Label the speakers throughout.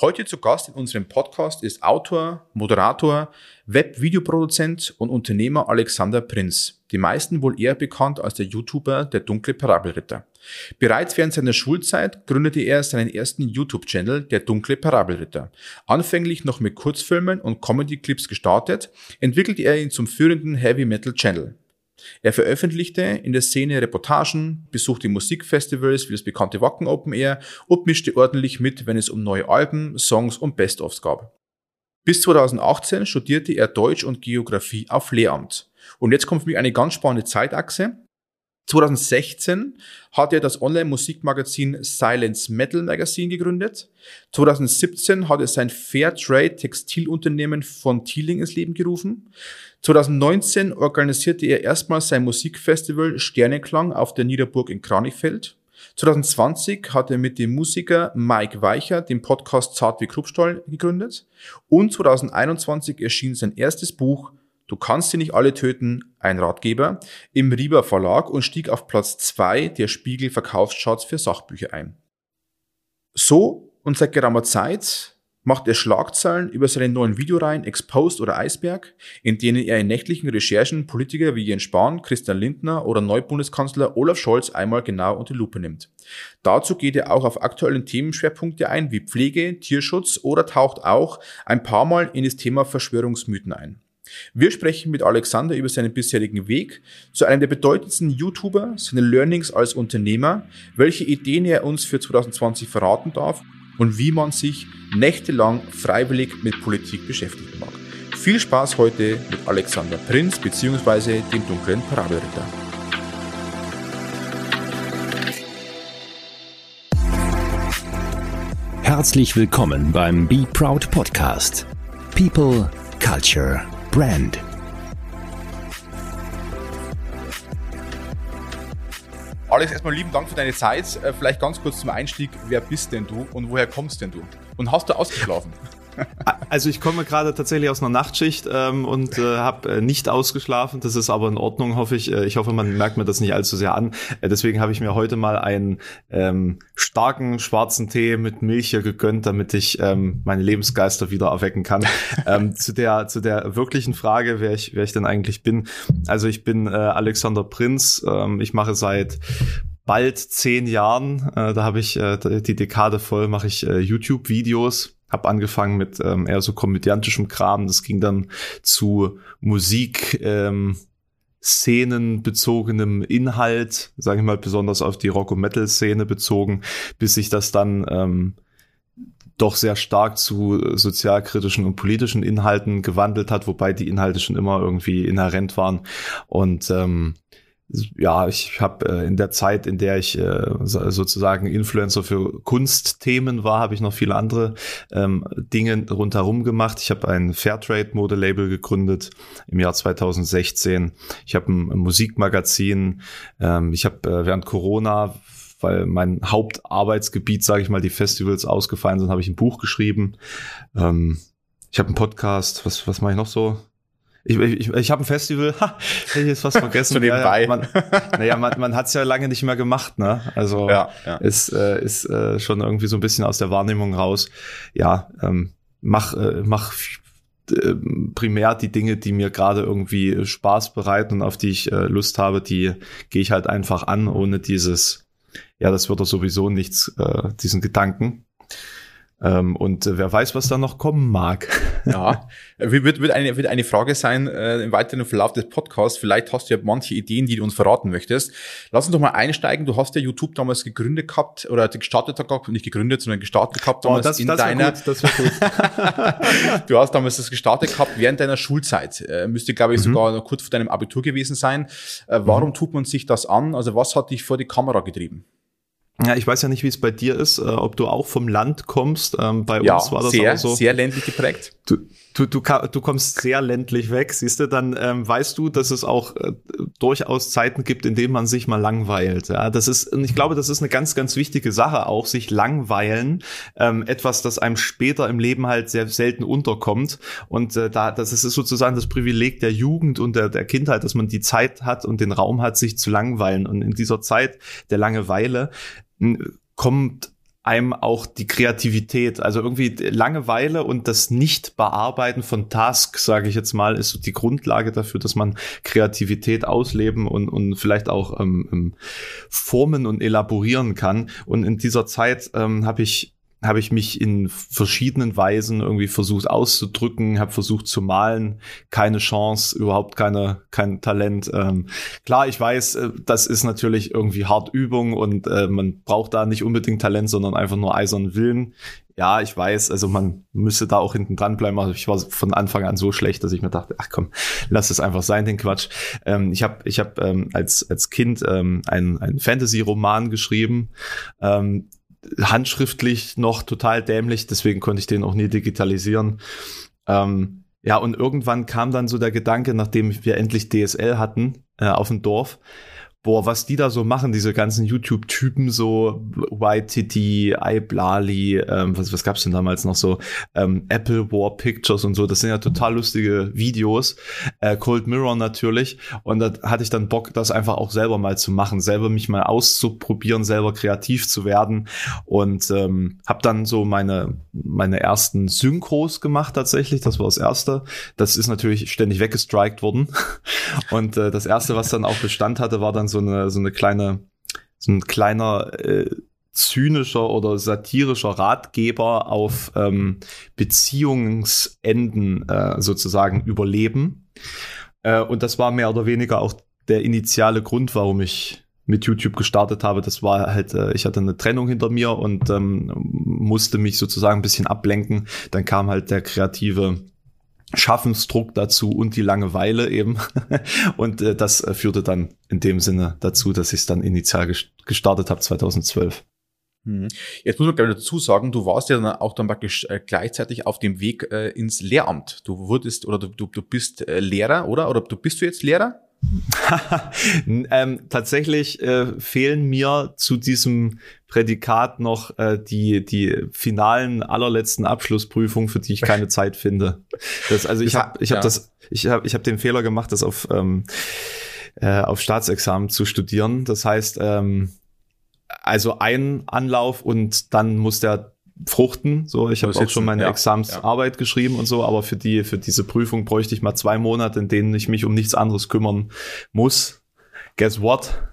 Speaker 1: Heute zu Gast in unserem Podcast ist Autor, Moderator, Web-Videoproduzent und Unternehmer Alexander Prinz. Die meisten wohl eher bekannt als der YouTuber Der dunkle Parabelritter. Bereits während seiner Schulzeit gründete er seinen ersten YouTube-Channel Der dunkle Parabelritter. Anfänglich noch mit Kurzfilmen und Comedy-Clips gestartet, entwickelte er ihn zum führenden Heavy-Metal-Channel. Er veröffentlichte in der Szene Reportagen, besuchte Musikfestivals wie das bekannte Wacken Open Air und mischte ordentlich mit, wenn es um neue Alben, Songs und Best-ofs gab. Bis 2018 studierte er Deutsch und Geografie auf Lehramt. Und jetzt kommt für mich eine ganz spannende Zeitachse. 2016 hat er das Online-Musikmagazin Silence Metal Magazine gegründet. 2017 hat er sein Fairtrade Textilunternehmen von Thieling ins Leben gerufen. 2019 organisierte er erstmals sein Musikfestival Sterneklang auf der Niederburg in Kranichfeld. 2020 hat er mit dem Musiker Mike Weicher den Podcast Zart wie Kruppstall gegründet. Und 2021 erschien sein erstes Buch Du kannst sie nicht alle töten, ein Ratgeber, im Rieber Verlag und stieg auf Platz zwei der Spiegel Verkaufscharts für Sachbücher ein. So und seit geraumer Zeit macht er Schlagzeilen über seine neuen Videoreihen Exposed oder Eisberg, in denen er in nächtlichen Recherchen Politiker wie Jens Spahn, Christian Lindner oder Neubundeskanzler Olaf Scholz einmal genau unter Lupe nimmt. Dazu geht er auch auf aktuellen Themenschwerpunkte ein, wie Pflege, Tierschutz oder taucht auch ein paar Mal in das Thema Verschwörungsmythen ein. Wir sprechen mit Alexander über seinen bisherigen Weg zu einem der bedeutendsten YouTuber, seine Learnings als Unternehmer, welche Ideen er uns für 2020 verraten darf und wie man sich nächtelang freiwillig mit Politik beschäftigen mag. Viel Spaß heute mit Alexander Prinz bzw. dem dunklen Parabelritter.
Speaker 2: Herzlich willkommen beim Be Proud Podcast. People, Culture, Brand.
Speaker 1: Alex, erstmal lieben Dank für deine Zeit. Äh, vielleicht ganz kurz zum Einstieg. Wer bist denn du und woher kommst denn du? Und hast du ausgeschlafen?
Speaker 3: Also ich komme gerade tatsächlich aus einer Nachtschicht ähm, und äh, habe äh, nicht ausgeschlafen. Das ist aber in Ordnung, hoffe ich. Äh, ich hoffe, man merkt mir das nicht allzu sehr an. Äh, deswegen habe ich mir heute mal einen ähm, starken schwarzen Tee mit Milch hier gegönnt, damit ich ähm, meine Lebensgeister wieder erwecken kann. ähm, zu der zu der wirklichen Frage, wer ich wer ich denn eigentlich bin. Also ich bin äh, Alexander Prinz. Ähm, ich mache seit bald zehn Jahren, äh, da habe ich äh, die Dekade voll, mache ich äh, YouTube-Videos habe angefangen mit ähm, eher so komödiantischem Kram. Das ging dann zu Musik, ähm, szenenbezogenem Inhalt, sage ich mal besonders auf die Rock- und Metal-Szene bezogen, bis sich das dann ähm, doch sehr stark zu sozialkritischen und politischen Inhalten gewandelt hat, wobei die Inhalte schon immer irgendwie inhärent waren. Und ähm, ja, ich habe äh, in der Zeit, in der ich äh, sozusagen Influencer für Kunstthemen war, habe ich noch viele andere ähm, Dinge rundherum gemacht. Ich habe ein Fairtrade-Modelabel gegründet im Jahr 2016. Ich habe ein, ein, Musikmagazin. Ähm, ich habe äh, während Corona weil mein Hauptarbeitsgebiet, sage ich mal, die Festivals ausgefallen sind, habe ich ein Buch geschrieben. Ähm, ich habe einen Podcast. Was, was mache ich noch so? Ich, ich, ich habe ein Festival, ha, hätte ich jetzt fast vergessen.
Speaker 1: Zu nebenbei.
Speaker 3: Ja, man, naja, man, man hat es ja lange nicht mehr gemacht, ne? Also ja, ja. ist, äh, ist äh, schon irgendwie so ein bisschen aus der Wahrnehmung raus. Ja, ähm, mach, äh, mach äh, primär die Dinge, die mir gerade irgendwie Spaß bereiten und auf die ich äh, Lust habe, die gehe ich halt einfach an, ohne dieses, ja, das wird doch sowieso nichts, äh, diesen Gedanken. Ähm, und äh, wer weiß, was da noch kommen mag.
Speaker 1: ja, wird, wird, eine, wird eine Frage sein äh, im weiteren Verlauf des Podcasts. Vielleicht hast du ja manche Ideen, die du uns verraten möchtest. Lass uns doch mal einsteigen. Du hast ja YouTube damals gegründet gehabt oder gestartet gehabt, nicht gegründet, sondern gestartet gehabt damals
Speaker 3: oh, das,
Speaker 1: in
Speaker 3: das
Speaker 1: deiner.
Speaker 3: Gut, das gut.
Speaker 1: du hast damals das gestartet gehabt während deiner Schulzeit. Äh, müsste, glaube ich, mhm. sogar noch kurz vor deinem Abitur gewesen sein. Äh, warum mhm. tut man sich das an? Also was hat dich vor die Kamera getrieben?
Speaker 3: Ja, ich weiß ja nicht, wie es bei dir ist, äh, ob du auch vom Land kommst. Ähm, bei
Speaker 1: ja,
Speaker 3: uns war das
Speaker 1: sehr,
Speaker 3: auch so.
Speaker 1: sehr ländlich geprägt.
Speaker 3: Du, du, du, du kommst sehr ländlich weg, siehst du, dann ähm, weißt du, dass es auch äh, durchaus Zeiten gibt, in denen man sich mal langweilt. Ja, das ist, und ich glaube, das ist eine ganz, ganz wichtige Sache auch, sich langweilen. Ähm, etwas, das einem später im Leben halt sehr selten unterkommt. Und äh, da, das ist sozusagen das Privileg der Jugend und der, der Kindheit, dass man die Zeit hat und den Raum hat, sich zu langweilen. Und in dieser Zeit der Langeweile kommt einem auch die Kreativität, also irgendwie Langeweile und das Nicht-Bearbeiten von Tasks, sage ich jetzt mal, ist so die Grundlage dafür, dass man Kreativität ausleben und, und vielleicht auch ähm, ähm formen und elaborieren kann. Und in dieser Zeit ähm, habe ich habe ich mich in verschiedenen Weisen irgendwie versucht auszudrücken, habe versucht zu malen, keine Chance, überhaupt keine kein Talent. Ähm, klar, ich weiß, äh, das ist natürlich irgendwie hart Übung und äh, man braucht da nicht unbedingt Talent, sondern einfach nur eisernen Willen. Ja, ich weiß, also man müsste da auch hinten dran bleiben. Also ich war von Anfang an so schlecht, dass ich mir dachte, ach komm, lass es einfach sein, den Quatsch. Ähm, ich habe ich hab, ähm, als, als Kind ähm, einen, einen Fantasy-Roman geschrieben. Ähm, handschriftlich noch total dämlich, deswegen konnte ich den auch nie digitalisieren. Ähm, ja, und irgendwann kam dann so der Gedanke, nachdem wir endlich DSL hatten äh, auf dem Dorf, boah, was die da so machen, diese ganzen YouTube-Typen, so YTT, iBlali, ähm, was, was gab's denn damals noch so, ähm, Apple War Pictures und so, das sind ja total lustige Videos, äh, Cold Mirror natürlich. Und da hatte ich dann Bock, das einfach auch selber mal zu machen, selber mich mal auszuprobieren, selber kreativ zu werden. Und ähm, habe dann so meine, meine ersten Synchros gemacht tatsächlich, das war das erste, das ist natürlich ständig weggestrikt worden. Und äh, das erste, was dann auch Bestand hatte, war dann so eine, so eine kleine, so ein kleiner äh, zynischer oder satirischer Ratgeber auf ähm, Beziehungsenden äh, sozusagen überleben. Äh, und das war mehr oder weniger auch der initiale Grund, warum ich mit YouTube gestartet habe. Das war halt, äh, ich hatte eine Trennung hinter mir und ähm, musste mich sozusagen ein bisschen ablenken. Dann kam halt der kreative Schaffensdruck dazu und die Langeweile eben. und äh, das äh, führte dann in dem Sinne dazu, dass ich es dann initial gestartet habe 2012.
Speaker 1: Hm. Jetzt muss man gleich dazu sagen, du warst ja dann auch dann praktisch äh, gleichzeitig auf dem Weg äh, ins Lehramt. Du wurdest oder du, du, du bist äh, Lehrer, oder? Oder du bist du jetzt Lehrer?
Speaker 3: ähm, tatsächlich äh, fehlen mir zu diesem Prädikat noch äh, die die finalen allerletzten Abschlussprüfungen, für die ich keine Zeit finde. Das, also ich habe ich habe ja. das ich habe ich habe den Fehler gemacht, das auf ähm, äh, auf Staatsexamen zu studieren. Das heißt ähm, also ein Anlauf und dann muss der fruchten. So, ich habe auch schon meine ja, Examsarbeit ja. geschrieben und so, aber für die, für diese Prüfung bräuchte ich mal zwei Monate, in denen ich mich um nichts anderes kümmern muss. Guess what?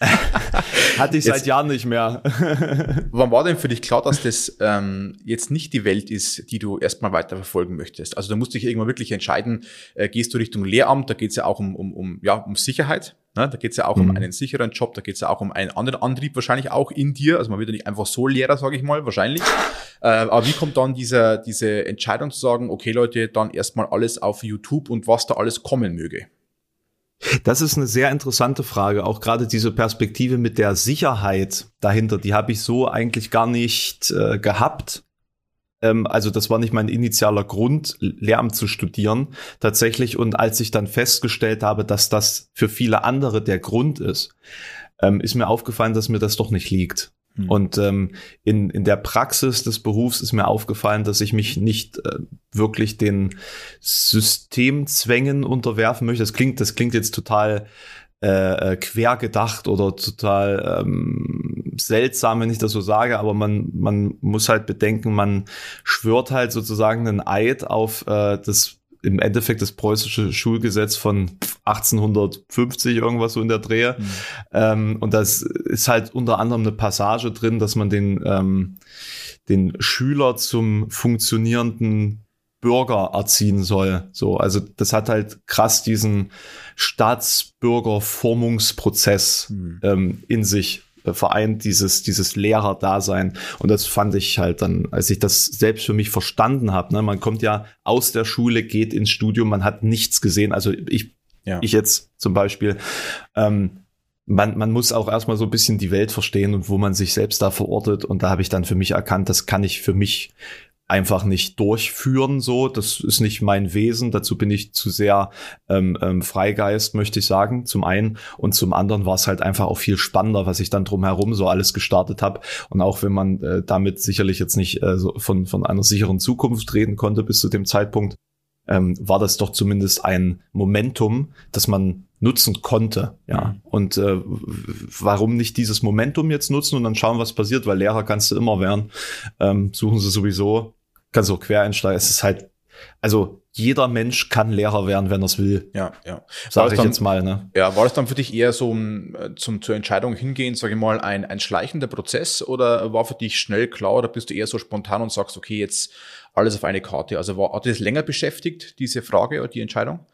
Speaker 3: Hatte ich jetzt, seit Jahren nicht mehr.
Speaker 1: wann war denn für dich klar, dass das ähm, jetzt nicht die Welt ist, die du erstmal weiter verfolgen möchtest? Also da musst du dich irgendwann wirklich entscheiden, äh, gehst du Richtung Lehramt, da geht es ja auch um, um, um, ja, um Sicherheit. Ne? Da geht es ja auch mhm. um einen sicheren Job, da geht es ja auch um einen anderen Antrieb wahrscheinlich auch in dir. Also man wird ja nicht einfach so Lehrer, sage ich mal, wahrscheinlich. Äh, aber wie kommt dann diese, diese Entscheidung zu sagen, okay Leute, dann erstmal alles auf YouTube und was da alles kommen möge?
Speaker 3: Das ist eine sehr interessante Frage. Auch gerade diese Perspektive mit der Sicherheit dahinter, die habe ich so eigentlich gar nicht äh, gehabt. Ähm, also das war nicht mein initialer Grund, Lehramt zu studieren tatsächlich. Und als ich dann festgestellt habe, dass das für viele andere der Grund ist, ähm, ist mir aufgefallen, dass mir das doch nicht liegt. Hm. Und ähm, in, in der Praxis des Berufs ist mir aufgefallen, dass ich mich nicht äh, wirklich den Systemzwängen unterwerfen möchte. Das klingt, das klingt jetzt total äh, äh, quer gedacht oder total ähm, seltsam, wenn ich das so sage, aber man, man muss halt bedenken, man schwört halt sozusagen einen Eid auf äh, das im Endeffekt das preußische Schulgesetz von 1850 irgendwas so in der Drehe. Mhm. Ähm, und das ist halt unter anderem eine Passage drin, dass man den, ähm, den Schüler zum funktionierenden Bürger erziehen soll. So, also das hat halt krass diesen Staatsbürgerformungsprozess mhm. ähm, in sich vereint dieses dieses Lehrerdasein und das fand ich halt dann, als ich das selbst für mich verstanden habe. Ne, man kommt ja aus der Schule, geht ins Studium, man hat nichts gesehen. Also ich ja. ich jetzt zum Beispiel. Ähm, man, man muss auch erstmal so ein bisschen die Welt verstehen und wo man sich selbst da verortet. Und da habe ich dann für mich erkannt, das kann ich für mich einfach nicht durchführen. So, das ist nicht mein Wesen. Dazu bin ich zu sehr ähm, ähm, Freigeist, möchte ich sagen. Zum einen und zum anderen war es halt einfach auch viel spannender, was ich dann drumherum so alles gestartet habe. Und auch wenn man äh, damit sicherlich jetzt nicht äh, so von von einer sicheren Zukunft reden konnte bis zu dem Zeitpunkt, ähm, war das doch zumindest ein Momentum, dass man nutzen konnte. Ja. Mhm. Und äh, warum nicht dieses Momentum jetzt nutzen und dann schauen, was passiert, weil Lehrer kannst du immer werden. Ähm, suchen sie sowieso, kannst du auch Quereinsteiger. Es ist halt, also jeder Mensch kann Lehrer werden, wenn er es will.
Speaker 1: Ja, ja.
Speaker 3: Sag ich dann, jetzt mal, ne?
Speaker 1: Ja, war das dann für dich eher so um, äh, zum, zur Entscheidung hingehen, sage ich mal, ein, ein schleichender Prozess oder war für dich schnell klar oder bist du eher so spontan und sagst, okay, jetzt alles auf eine Karte? Also war, hat dich das länger beschäftigt, diese Frage oder die Entscheidung?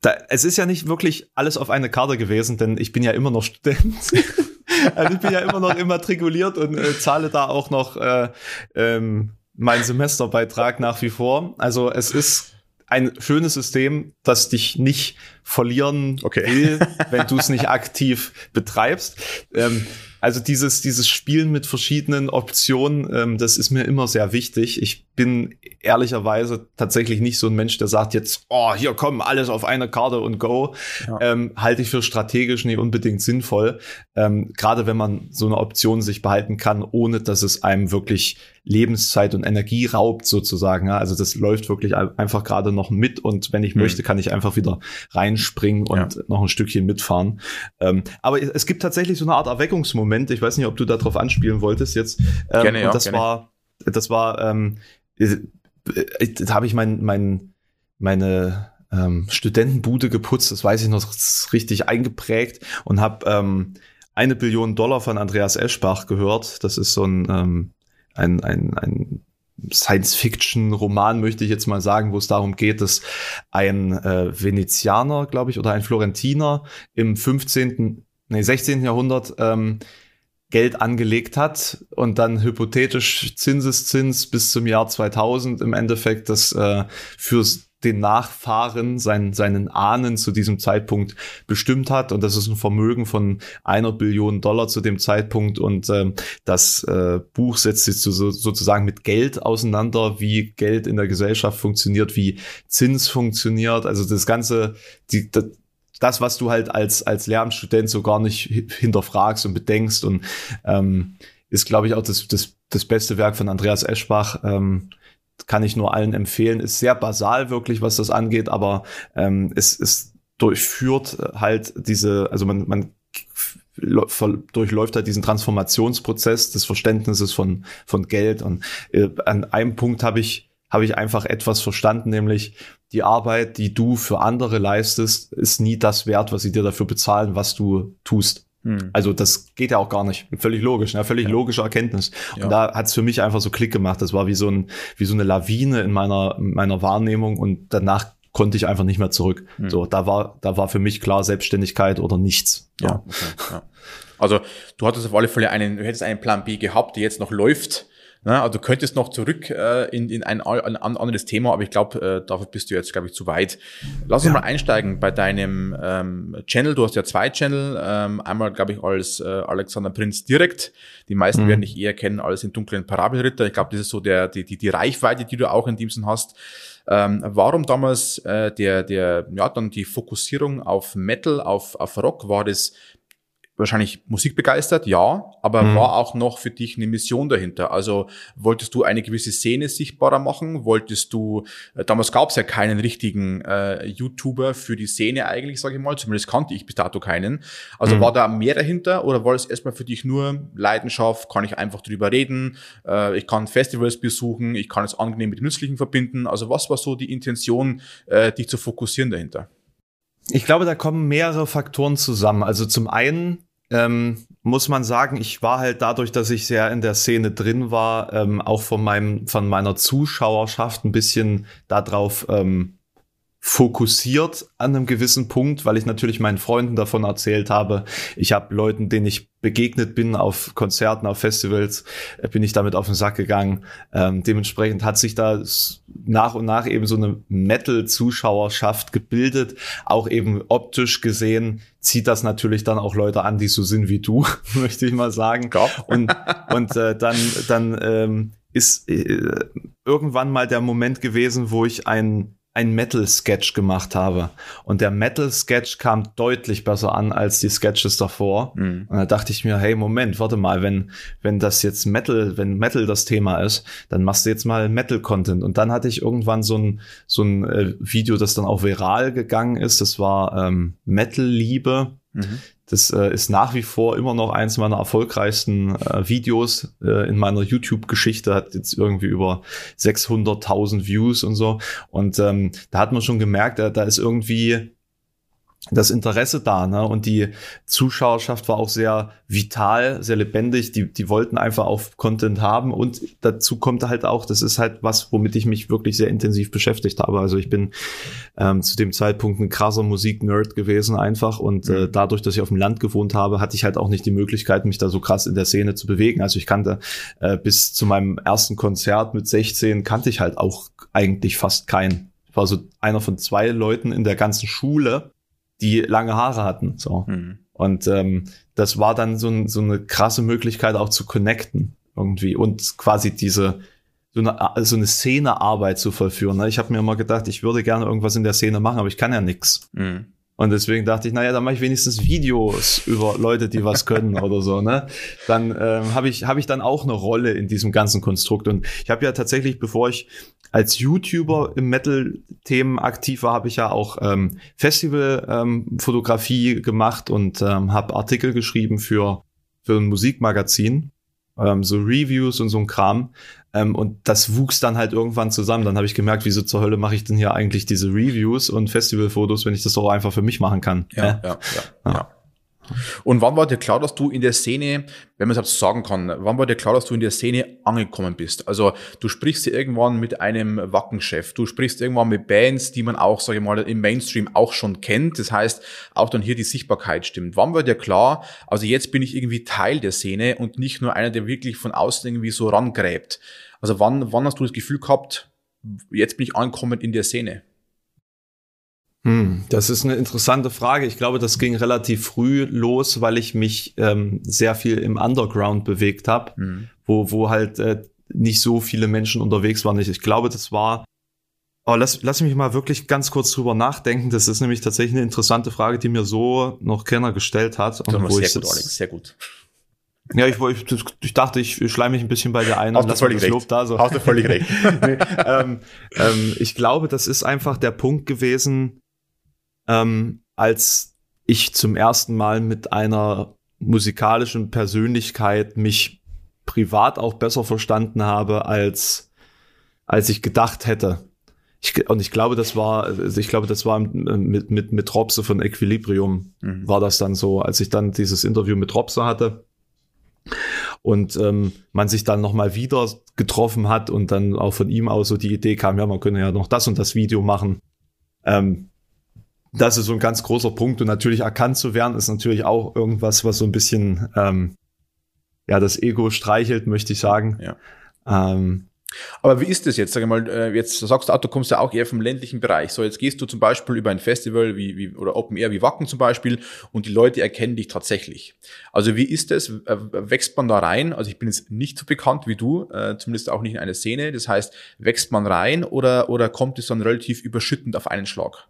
Speaker 3: Da, es ist ja nicht wirklich alles auf eine Karte gewesen, denn ich bin ja immer noch Student. also ich bin ja immer noch immatrikuliert und äh, zahle da auch noch äh, ähm, meinen Semesterbeitrag nach wie vor. Also es ist ein schönes System, das dich nicht verlieren okay. will, wenn du es nicht aktiv betreibst. Ähm, also dieses, dieses Spielen mit verschiedenen Optionen, ähm, das ist mir immer sehr wichtig. Ich bin ehrlicherweise tatsächlich nicht so ein Mensch, der sagt jetzt, oh, hier kommen alles auf eine Karte und go. Ja. Ähm, halte ich für strategisch nicht unbedingt sinnvoll. Ähm, Gerade wenn man so eine Option sich behalten kann, ohne dass es einem wirklich Lebenszeit und Energie raubt sozusagen. Ja? Also das läuft wirklich einfach gerade noch mit und wenn ich mhm. möchte, kann ich einfach wieder reinspringen und ja. noch ein Stückchen mitfahren. Ähm, aber es gibt tatsächlich so eine Art Erweckungsmoment. Ich weiß nicht, ob du darauf anspielen wolltest jetzt. Ähm, gerne, ja, und das gerne. war, das war, ähm, äh, da habe ich mein, mein, meine ähm, Studentenbude geputzt, das weiß ich noch richtig eingeprägt und habe ähm, eine Billion Dollar von Andreas Eschbach gehört. Das ist so ein ähm, ein, ein, ein Science-Fiction-Roman, möchte ich jetzt mal sagen, wo es darum geht, dass ein äh, Venezianer, glaube ich, oder ein Florentiner im 15., nee, 16. Jahrhundert ähm, Geld angelegt hat und dann hypothetisch Zinseszins bis zum Jahr 2000 im Endeffekt das äh, fürs den Nachfahren, sein, seinen Ahnen zu diesem Zeitpunkt bestimmt hat. Und das ist ein Vermögen von einer Billion Dollar zu dem Zeitpunkt. Und ähm, das äh, Buch setzt sich so, sozusagen mit Geld auseinander, wie Geld in der Gesellschaft funktioniert, wie Zins funktioniert. Also das Ganze, die, das, das, was du halt als, als Lehramtsstudent so gar nicht hinterfragst und bedenkst und ähm, ist, glaube ich, auch das, das, das beste Werk von Andreas Eschbach. Ähm, kann ich nur allen empfehlen. Ist sehr basal wirklich, was das angeht, aber ähm, es, es durchführt halt diese, also man, man durchläuft halt diesen Transformationsprozess des Verständnisses von, von Geld. Und äh, an einem Punkt habe ich, habe ich einfach etwas verstanden, nämlich die Arbeit, die du für andere leistest, ist nie das wert, was sie dir dafür bezahlen, was du tust. Hm. Also das geht ja auch gar nicht. Völlig logisch, ne? völlig ja. logische Erkenntnis. Und ja. da hat es für mich einfach so Klick gemacht. Das war wie so, ein, wie so eine Lawine in meiner, meiner Wahrnehmung und danach konnte ich einfach nicht mehr zurück. Hm. So, da war, da war für mich klar Selbstständigkeit oder nichts. Ja. ja, okay,
Speaker 1: ja. Also du hattest auf alle Fälle einen, du hättest einen Plan B gehabt, der jetzt noch läuft Ne? Also du könntest noch zurück äh, in, in ein, ein, anderes Thema, aber ich glaube, äh, dafür bist du jetzt, glaube ich, zu weit. Lass uns ja. mal einsteigen bei deinem ähm, Channel. Du hast ja zwei Channel. Ähm, einmal, glaube ich, als äh, Alexander Prinz direkt. Die meisten mhm. werden dich eher kennen als den dunklen Parabelritter. Ich glaube, das ist so der, die, die, die Reichweite, die du auch in dem Sinn hast. Ähm, warum damals äh, der, der, ja, dann die Fokussierung auf Metal, auf, auf Rock? War das wahrscheinlich musikbegeistert, ja, aber mhm. war auch noch für dich eine Mission dahinter. Also wolltest du eine gewisse Szene sichtbarer machen? Wolltest du, äh, damals gab es ja keinen richtigen äh, YouTuber für die Szene eigentlich, sage ich mal, zumindest kannte ich bis dato keinen. Also mhm. war da mehr dahinter oder war es erstmal für dich nur Leidenschaft, kann ich einfach drüber reden, äh, ich kann Festivals besuchen, ich kann es angenehm mit Nützlichen verbinden. Also was war so die Intention, äh, dich zu fokussieren dahinter?
Speaker 3: Ich glaube, da kommen mehrere Faktoren zusammen. Also zum einen ähm, muss man sagen, ich war halt dadurch, dass ich sehr in der Szene drin war, ähm, auch von meinem, von meiner Zuschauerschaft ein bisschen darauf ähm, fokussiert an einem gewissen Punkt, weil ich natürlich meinen Freunden davon erzählt habe. Ich habe Leuten, denen ich begegnet bin auf Konzerten, auf Festivals, äh, bin ich damit auf den Sack gegangen. Ähm, dementsprechend hat sich da nach und nach eben so eine Metal-Zuschauerschaft gebildet. Auch eben optisch gesehen zieht das natürlich dann auch Leute an, die so sind wie du, möchte ich mal sagen. Und, und äh, dann, dann ähm, ist äh, irgendwann mal der Moment gewesen, wo ich ein ein Metal-Sketch gemacht habe. Und der Metal-Sketch kam deutlich besser an als die Sketches davor. Mhm. Und da dachte ich mir, hey, Moment, warte mal, wenn, wenn das jetzt Metal, wenn Metal das Thema ist, dann machst du jetzt mal Metal-Content. Und dann hatte ich irgendwann so ein, so ein äh, Video, das dann auch viral gegangen ist. Das war ähm, Metal-Liebe. Mhm. Das äh, ist nach wie vor immer noch eins meiner erfolgreichsten äh, Videos äh, in meiner YouTube-Geschichte. Hat jetzt irgendwie über 600.000 Views und so. Und ähm, da hat man schon gemerkt, da, da ist irgendwie das Interesse da, ne? Und die Zuschauerschaft war auch sehr vital, sehr lebendig. Die, die wollten einfach auch Content haben. Und dazu kommt halt auch, das ist halt was, womit ich mich wirklich sehr intensiv beschäftigt habe. Also ich bin ähm, zu dem Zeitpunkt ein krasser Musik-Nerd gewesen einfach. Und äh, mhm. dadurch, dass ich auf dem Land gewohnt habe, hatte ich halt auch nicht die Möglichkeit, mich da so krass in der Szene zu bewegen. Also ich kannte äh, bis zu meinem ersten Konzert mit 16 kannte ich halt auch eigentlich fast keinen. Ich war so einer von zwei Leuten in der ganzen Schule, die lange Haare hatten. So. Mhm. Und ähm, das war dann so, ein, so eine krasse Möglichkeit auch zu connecten irgendwie und quasi diese so eine, so eine Szenearbeit zu vollführen. Ne? Ich habe mir immer gedacht, ich würde gerne irgendwas in der Szene machen, aber ich kann ja nix. Mhm. Und deswegen dachte ich, naja, dann mache ich wenigstens Videos über Leute, die was können oder so. Ne? Dann ähm, habe ich, hab ich dann auch eine Rolle in diesem ganzen Konstrukt. Und ich habe ja tatsächlich, bevor ich als YouTuber im Metal-Themen aktiv war, habe ich ja auch ähm, Festival-Fotografie ähm, gemacht und ähm, habe Artikel geschrieben für, für ein Musikmagazin, ähm, so Reviews und so ein Kram. Ähm, und das wuchs dann halt irgendwann zusammen. Dann habe ich gemerkt, wieso zur Hölle mache ich denn hier eigentlich diese Reviews und Festivalfotos, wenn ich das doch einfach für mich machen kann.
Speaker 1: Ja, ja, ja. ja. ja. Und wann war dir klar, dass du in der Szene, wenn man es sagen kann, wann war dir klar, dass du in der Szene angekommen bist? Also du sprichst irgendwann mit einem Wackenchef, du sprichst irgendwann mit Bands, die man auch, sage ich mal, im Mainstream auch schon kennt. Das heißt, auch dann hier die Sichtbarkeit stimmt. Wann war dir klar, also jetzt bin ich irgendwie Teil der Szene und nicht nur einer, der wirklich von außen irgendwie so rangräbt? Also wann, wann hast du das Gefühl gehabt, jetzt bin ich angekommen in der Szene?
Speaker 3: Hm, das ist eine interessante Frage. Ich glaube, das ging relativ früh los, weil ich mich ähm, sehr viel im Underground bewegt habe, hm. wo, wo halt äh, nicht so viele Menschen unterwegs waren. Ich, ich glaube, das war. Oh, lass, lass mich mal wirklich ganz kurz drüber nachdenken. Das ist nämlich tatsächlich eine interessante Frage, die mir so noch keiner gestellt hat.
Speaker 1: Und wo sehr ich gut, Alex, sehr gut.
Speaker 3: Ja, ich, ich, ich dachte, ich schleime mich ein bisschen bei der einen
Speaker 1: Hast und lasse das Lob
Speaker 3: da. So.
Speaker 1: Hast du völlig recht.
Speaker 3: nee, ähm, ähm, ich glaube, das ist einfach der Punkt gewesen, ähm, als ich zum ersten Mal mit einer musikalischen Persönlichkeit mich privat auch besser verstanden habe, als, als ich gedacht hätte. Ich, und ich glaube, das war, also ich glaube, das war mit, mit, mit Robse von Equilibrium mhm. war das dann so, als ich dann dieses Interview mit Robse hatte und ähm, man sich dann nochmal wieder getroffen hat und dann auch von ihm aus so die Idee kam, ja, man könne ja noch das und das Video machen. Ähm, das ist so ein ganz großer Punkt und natürlich erkannt zu werden ist natürlich auch irgendwas, was so ein bisschen ähm, ja das Ego streichelt, möchte ich sagen.
Speaker 1: Ja. Ähm, aber wie ist das jetzt? Sag ich mal, äh, jetzt sagst du auch, du kommst ja auch eher vom ländlichen Bereich. So, jetzt gehst du zum Beispiel über ein Festival wie, wie oder Open Air wie Wacken zum Beispiel und die Leute erkennen dich tatsächlich. Also wie ist das? Wächst man da rein? Also ich bin jetzt nicht so bekannt wie du, äh, zumindest auch nicht in einer Szene. Das heißt, wächst man rein oder, oder kommt es dann relativ überschüttend auf einen Schlag?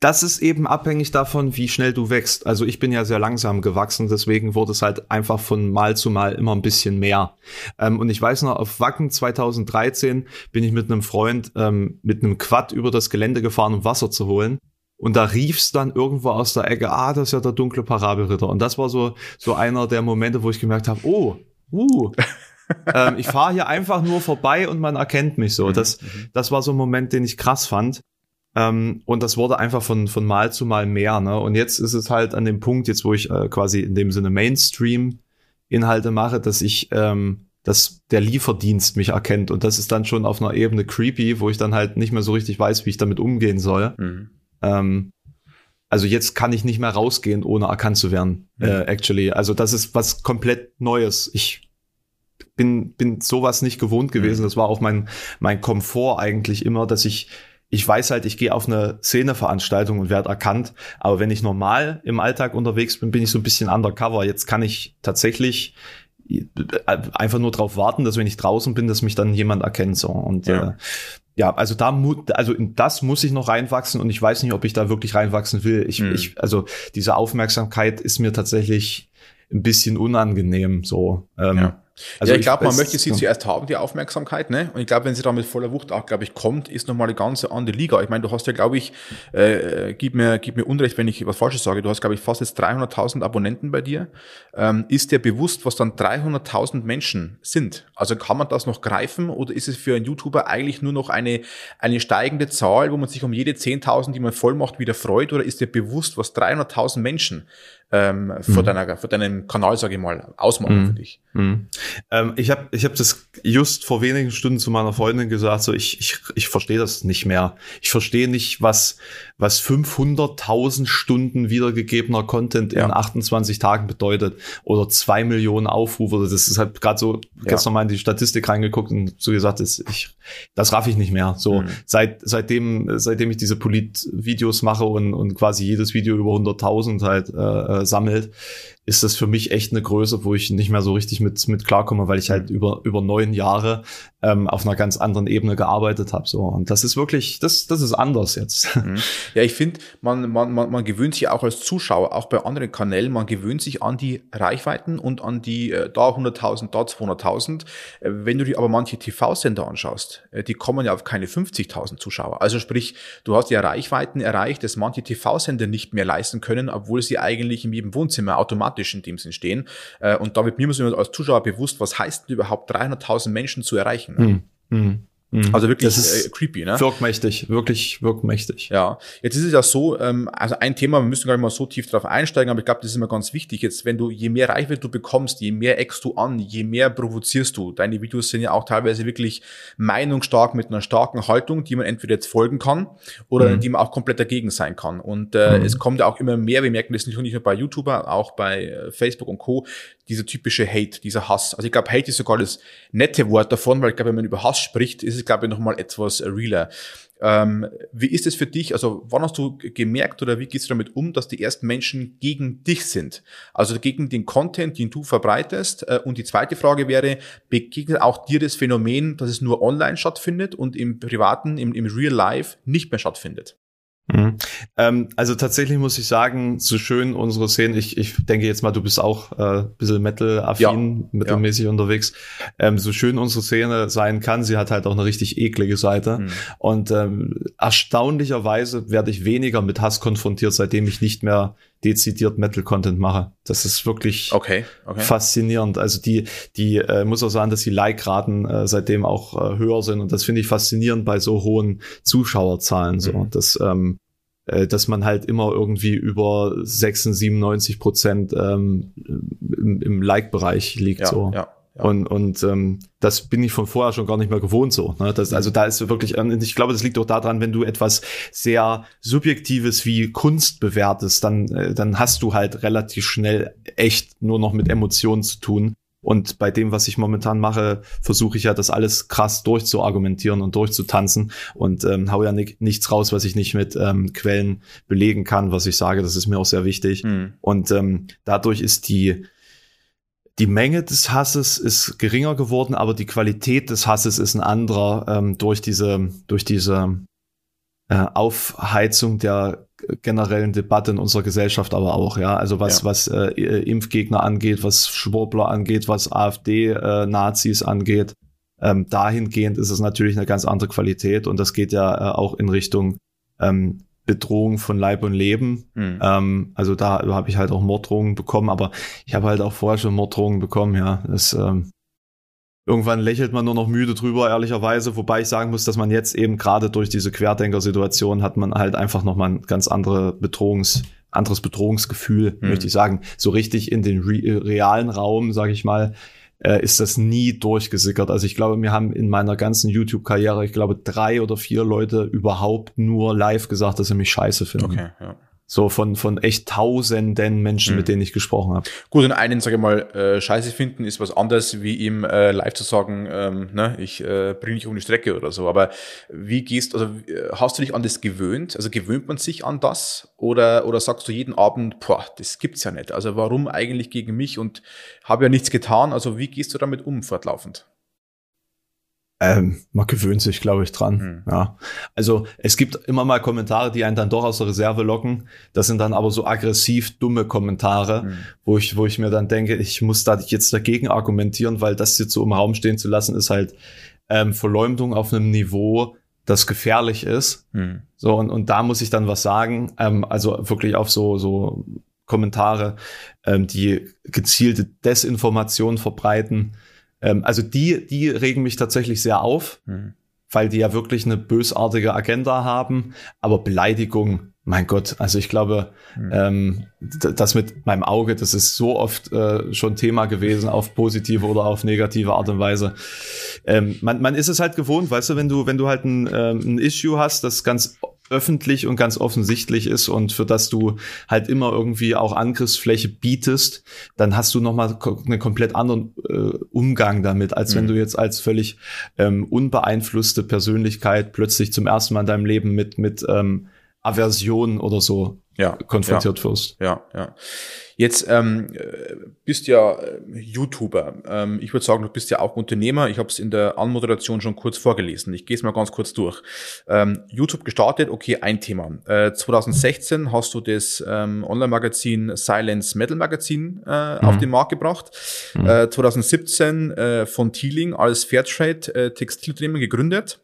Speaker 3: Das ist eben abhängig davon, wie schnell du wächst. Also ich bin ja sehr langsam gewachsen, deswegen wurde es halt einfach von Mal zu Mal immer ein bisschen mehr. Ähm, und ich weiß noch, auf Wacken 2013 bin ich mit einem Freund ähm, mit einem Quad über das Gelände gefahren, um Wasser zu holen. Und da rief's dann irgendwo aus der Ecke, ah, das ist ja der dunkle Parabelritter. Und das war so, so einer der Momente, wo ich gemerkt habe, oh, uh, ähm, ich fahre hier einfach nur vorbei und man erkennt mich so. Mhm, das, mhm. das war so ein Moment, den ich krass fand. Ähm, und das wurde einfach von, von Mal zu Mal mehr. Ne? Und jetzt ist es halt an dem Punkt, jetzt wo ich äh, quasi in dem Sinne Mainstream-Inhalte mache, dass ich, ähm, dass der Lieferdienst mich erkennt. Und das ist dann schon auf einer Ebene creepy, wo ich dann halt nicht mehr so richtig weiß, wie ich damit umgehen soll. Mhm. Ähm, also jetzt kann ich nicht mehr rausgehen, ohne erkannt zu werden, mhm. äh, actually. Also das ist was komplett Neues. Ich bin, bin sowas nicht gewohnt gewesen. Mhm. Das war auch mein, mein Komfort eigentlich immer, dass ich ich weiß halt, ich gehe auf eine Szeneveranstaltung und werde erkannt. Aber wenn ich normal im Alltag unterwegs bin, bin ich so ein bisschen undercover. Jetzt kann ich tatsächlich einfach nur darauf warten, dass wenn ich draußen bin, dass mich dann jemand erkennt. So. Und ja. Äh, ja, also da also in das muss ich noch reinwachsen und ich weiß nicht, ob ich da wirklich reinwachsen will. Ich, mhm. ich, also diese Aufmerksamkeit ist mir tatsächlich ein bisschen unangenehm. So.
Speaker 1: Ähm, ja. Also ja, ich glaube, man möchte sie ja. zuerst haben, die Aufmerksamkeit, ne? Und ich glaube, wenn sie da mit voller Wucht auch, glaube ich, kommt, ist nochmal eine ganz andere Liga. Ich meine, du hast ja, glaube ich, äh, gib mir, gib mir Unrecht, wenn ich was Falsches sage. Du hast, glaube ich, fast jetzt 300.000 Abonnenten bei dir. Ähm, ist dir bewusst, was dann 300.000 Menschen sind? Also kann man das noch greifen oder ist es für einen YouTuber eigentlich nur noch eine, eine steigende Zahl, wo man sich um jede 10.000, die man voll macht, wieder freut? Oder ist dir bewusst, was 300.000 Menschen ähm, vor, mhm. deiner, vor deinem Kanal, sage ich mal, ausmachen mhm. für dich.
Speaker 3: Mhm. Ähm, ich habe ich hab das just vor wenigen Stunden zu meiner Freundin gesagt, so ich, ich, ich verstehe das nicht mehr. Ich verstehe nicht, was, was 500.000 Stunden wiedergegebener Content ja. in 28 Tagen bedeutet oder zwei Millionen Aufrufe. Das ist halt gerade so, ja. gestern mal in die Statistik reingeguckt und so gesagt, das, ich, das raff ich nicht mehr. So mhm. seit, seitdem, seitdem ich diese Polit-Videos mache und, und quasi jedes Video über 100.000 halt äh, äh, sammelt, ist das für mich echt eine Größe, wo ich nicht mehr so richtig mit, mit klarkomme, weil ich halt mhm. über, über neun Jahre ähm, auf einer ganz anderen Ebene gearbeitet habe. So. Und das ist wirklich, das, das ist anders jetzt.
Speaker 1: Mhm. Ja, ich finde, man, man, man, man gewöhnt sich auch als Zuschauer, auch bei anderen Kanälen, man gewöhnt sich an die Reichweiten und an die äh, da 100.000, da 200.000. Äh, wenn du dir aber manche TV-Sender anschaust, äh, die kommen ja auf keine 50.000 Zuschauer. Also sprich, du hast ja Reichweiten erreicht, dass manche TV-Sender nicht mehr leisten können, obwohl sie eigentlich in jedem Wohnzimmer automatisch in dem Sinn stehen. Äh, und wird mir als Zuschauer bewusst, was heißt denn überhaupt 300.000 Menschen zu erreichen?
Speaker 3: Ne? Hm. Hm.
Speaker 1: Mhm. Also wirklich das ist äh, creepy, ne?
Speaker 3: Wirkmächtig, wirklich wirkmächtig.
Speaker 1: Ja, jetzt ist es ja so, ähm, also ein Thema, wir müssen gar nicht mal so tief drauf einsteigen, aber ich glaube, das ist immer ganz wichtig. Jetzt, wenn du, je mehr Reichweite du bekommst, je mehr eckst du an, je mehr provozierst du. Deine Videos sind ja auch teilweise wirklich meinungsstark mit einer starken Haltung, die man entweder jetzt folgen kann oder mhm. die man auch komplett dagegen sein kann. Und äh, mhm. es kommt ja auch immer mehr, wir merken das nicht nur bei YouTuber, auch bei äh, Facebook und Co., dieser typische Hate, dieser Hass. Also ich glaube, Hate ist sogar das nette Wort davon, weil ich glaube, wenn man über Hass spricht, ist es, glaube ich, nochmal etwas realer. Ähm, wie ist es für dich? Also, wann hast du gemerkt oder wie gehst du damit um, dass die ersten Menschen gegen dich sind? Also gegen den Content, den du verbreitest? Äh, und die zweite Frage wäre, begegnet auch dir das Phänomen, dass es nur online stattfindet und im privaten, im, im Real Life nicht mehr stattfindet?
Speaker 3: Mhm. Ähm, also tatsächlich muss ich sagen, so schön unsere Szene, ich, ich denke jetzt mal, du bist auch äh, bisschen Metal-affin, ja. mittelmäßig ja. unterwegs, ähm, so schön unsere Szene sein kann, sie hat halt auch eine richtig eklige Seite. Mhm. Und ähm, erstaunlicherweise werde ich weniger mit Hass konfrontiert, seitdem ich nicht mehr dezidiert Metal-Content mache. Das ist wirklich
Speaker 1: okay, okay.
Speaker 3: faszinierend. Also die, die äh, muss auch sagen, dass die Like-Raten äh, seitdem auch äh, höher sind und das finde ich faszinierend bei so hohen Zuschauerzahlen. Mhm. So, dass ähm, äh, dass man halt immer irgendwie über 96, 97 Prozent ähm, im, im Like-Bereich liegt.
Speaker 1: Ja,
Speaker 3: so.
Speaker 1: Ja.
Speaker 3: Und, und ähm, das bin ich von vorher schon gar nicht mehr gewohnt so. Ne? Das, also da ist wirklich, ähm, ich glaube, das liegt auch daran, wenn du etwas sehr Subjektives wie Kunst bewertest, dann, äh, dann hast du halt relativ schnell echt nur noch mit Emotionen zu tun. Und bei dem, was ich momentan mache, versuche ich ja, das alles krass durchzuargumentieren und durchzutanzen und ähm, hau ja ni nichts raus, was ich nicht mit ähm, Quellen belegen kann, was ich sage. Das ist mir auch sehr wichtig. Mhm. Und ähm, dadurch ist die die Menge des Hasses ist geringer geworden, aber die Qualität des Hasses ist ein anderer ähm, durch diese, durch diese äh, Aufheizung der generellen Debatte in unserer Gesellschaft aber auch, ja. Also was, ja. was äh, Impfgegner angeht, was Schwurbler angeht, was AfD-Nazis äh, angeht. Ähm, dahingehend ist es natürlich eine ganz andere Qualität und das geht ja äh, auch in Richtung ähm, Bedrohung von Leib und Leben. Mhm. Ähm, also da habe ich halt auch Morddrohungen bekommen, aber ich habe halt auch vorher schon Morddrohungen bekommen, ja. Das, ähm, irgendwann lächelt man nur noch müde drüber, ehrlicherweise, wobei ich sagen muss, dass man jetzt eben gerade durch diese Querdenker-Situation hat man halt einfach nochmal ein ganz andere Bedrohungs, anderes Bedrohungsgefühl, mhm. möchte ich sagen. So richtig in den re realen Raum, sage ich mal, äh, ist das nie durchgesickert. Also ich glaube, mir haben in meiner ganzen YouTube-Karriere, ich glaube, drei oder vier Leute überhaupt nur live gesagt, dass sie mich scheiße finden.
Speaker 1: Okay, ja.
Speaker 3: So von, von echt tausenden Menschen, mhm. mit denen ich gesprochen habe.
Speaker 1: Gut, und einen, sage ich mal, äh, Scheiße finden ist was anderes, wie ihm äh, live zu sagen, ähm, ne, ich äh, bringe dich um die Strecke oder so. Aber wie gehst, also äh, hast du dich an das gewöhnt? Also gewöhnt man sich an das? Oder, oder sagst du jeden Abend, boah, das gibt's ja nicht. Also warum eigentlich gegen mich und habe ja nichts getan? Also wie gehst du damit um fortlaufend?
Speaker 3: Ähm, man gewöhnt sich, glaube ich, dran. Mhm. Ja. Also es gibt immer mal Kommentare, die einen dann doch aus der Reserve locken. Das sind dann aber so aggressiv dumme Kommentare, mhm. wo ich, wo ich mir dann denke, ich muss da jetzt dagegen argumentieren, weil das jetzt so im Raum stehen zu lassen, ist halt ähm, Verleumdung auf einem Niveau, das gefährlich ist. Mhm. So, und, und da muss ich dann was sagen. Ähm, also wirklich auf so, so Kommentare, ähm, die gezielte Desinformation verbreiten ähm, also die, die regen mich tatsächlich sehr auf, mhm. weil die ja wirklich eine bösartige Agenda haben. Aber Beleidigung, mein Gott, also ich glaube, mhm. ähm, das mit meinem Auge, das ist so oft äh, schon Thema gewesen, auf positive oder auf negative Art und Weise. Ähm, man, man ist es halt gewohnt, weißt du, wenn du, wenn du halt ein, ähm, ein Issue hast, das ganz öffentlich und ganz offensichtlich ist und für das du halt immer irgendwie auch Angriffsfläche bietest, dann hast du nochmal einen komplett anderen äh, Umgang damit, als mhm. wenn du jetzt als völlig ähm, unbeeinflusste Persönlichkeit plötzlich zum ersten Mal in deinem Leben mit, mit ähm, Aversion oder so ja, konfrontiert
Speaker 1: ja,
Speaker 3: wirst.
Speaker 1: Ja, ja. Jetzt ähm, bist ja äh, YouTuber. Ähm, ich würde sagen, du bist ja auch Unternehmer. Ich habe es in der Anmoderation schon kurz vorgelesen. Ich gehe es mal ganz kurz durch. Ähm, YouTube gestartet, okay, ein Thema. Äh, 2016 hast du das ähm, Online-Magazin Silence Metal Magazin äh, mhm. auf den Markt gebracht. Mhm. Äh, 2017 äh, von Teeling als Fairtrade äh, Textilunternehmen gegründet.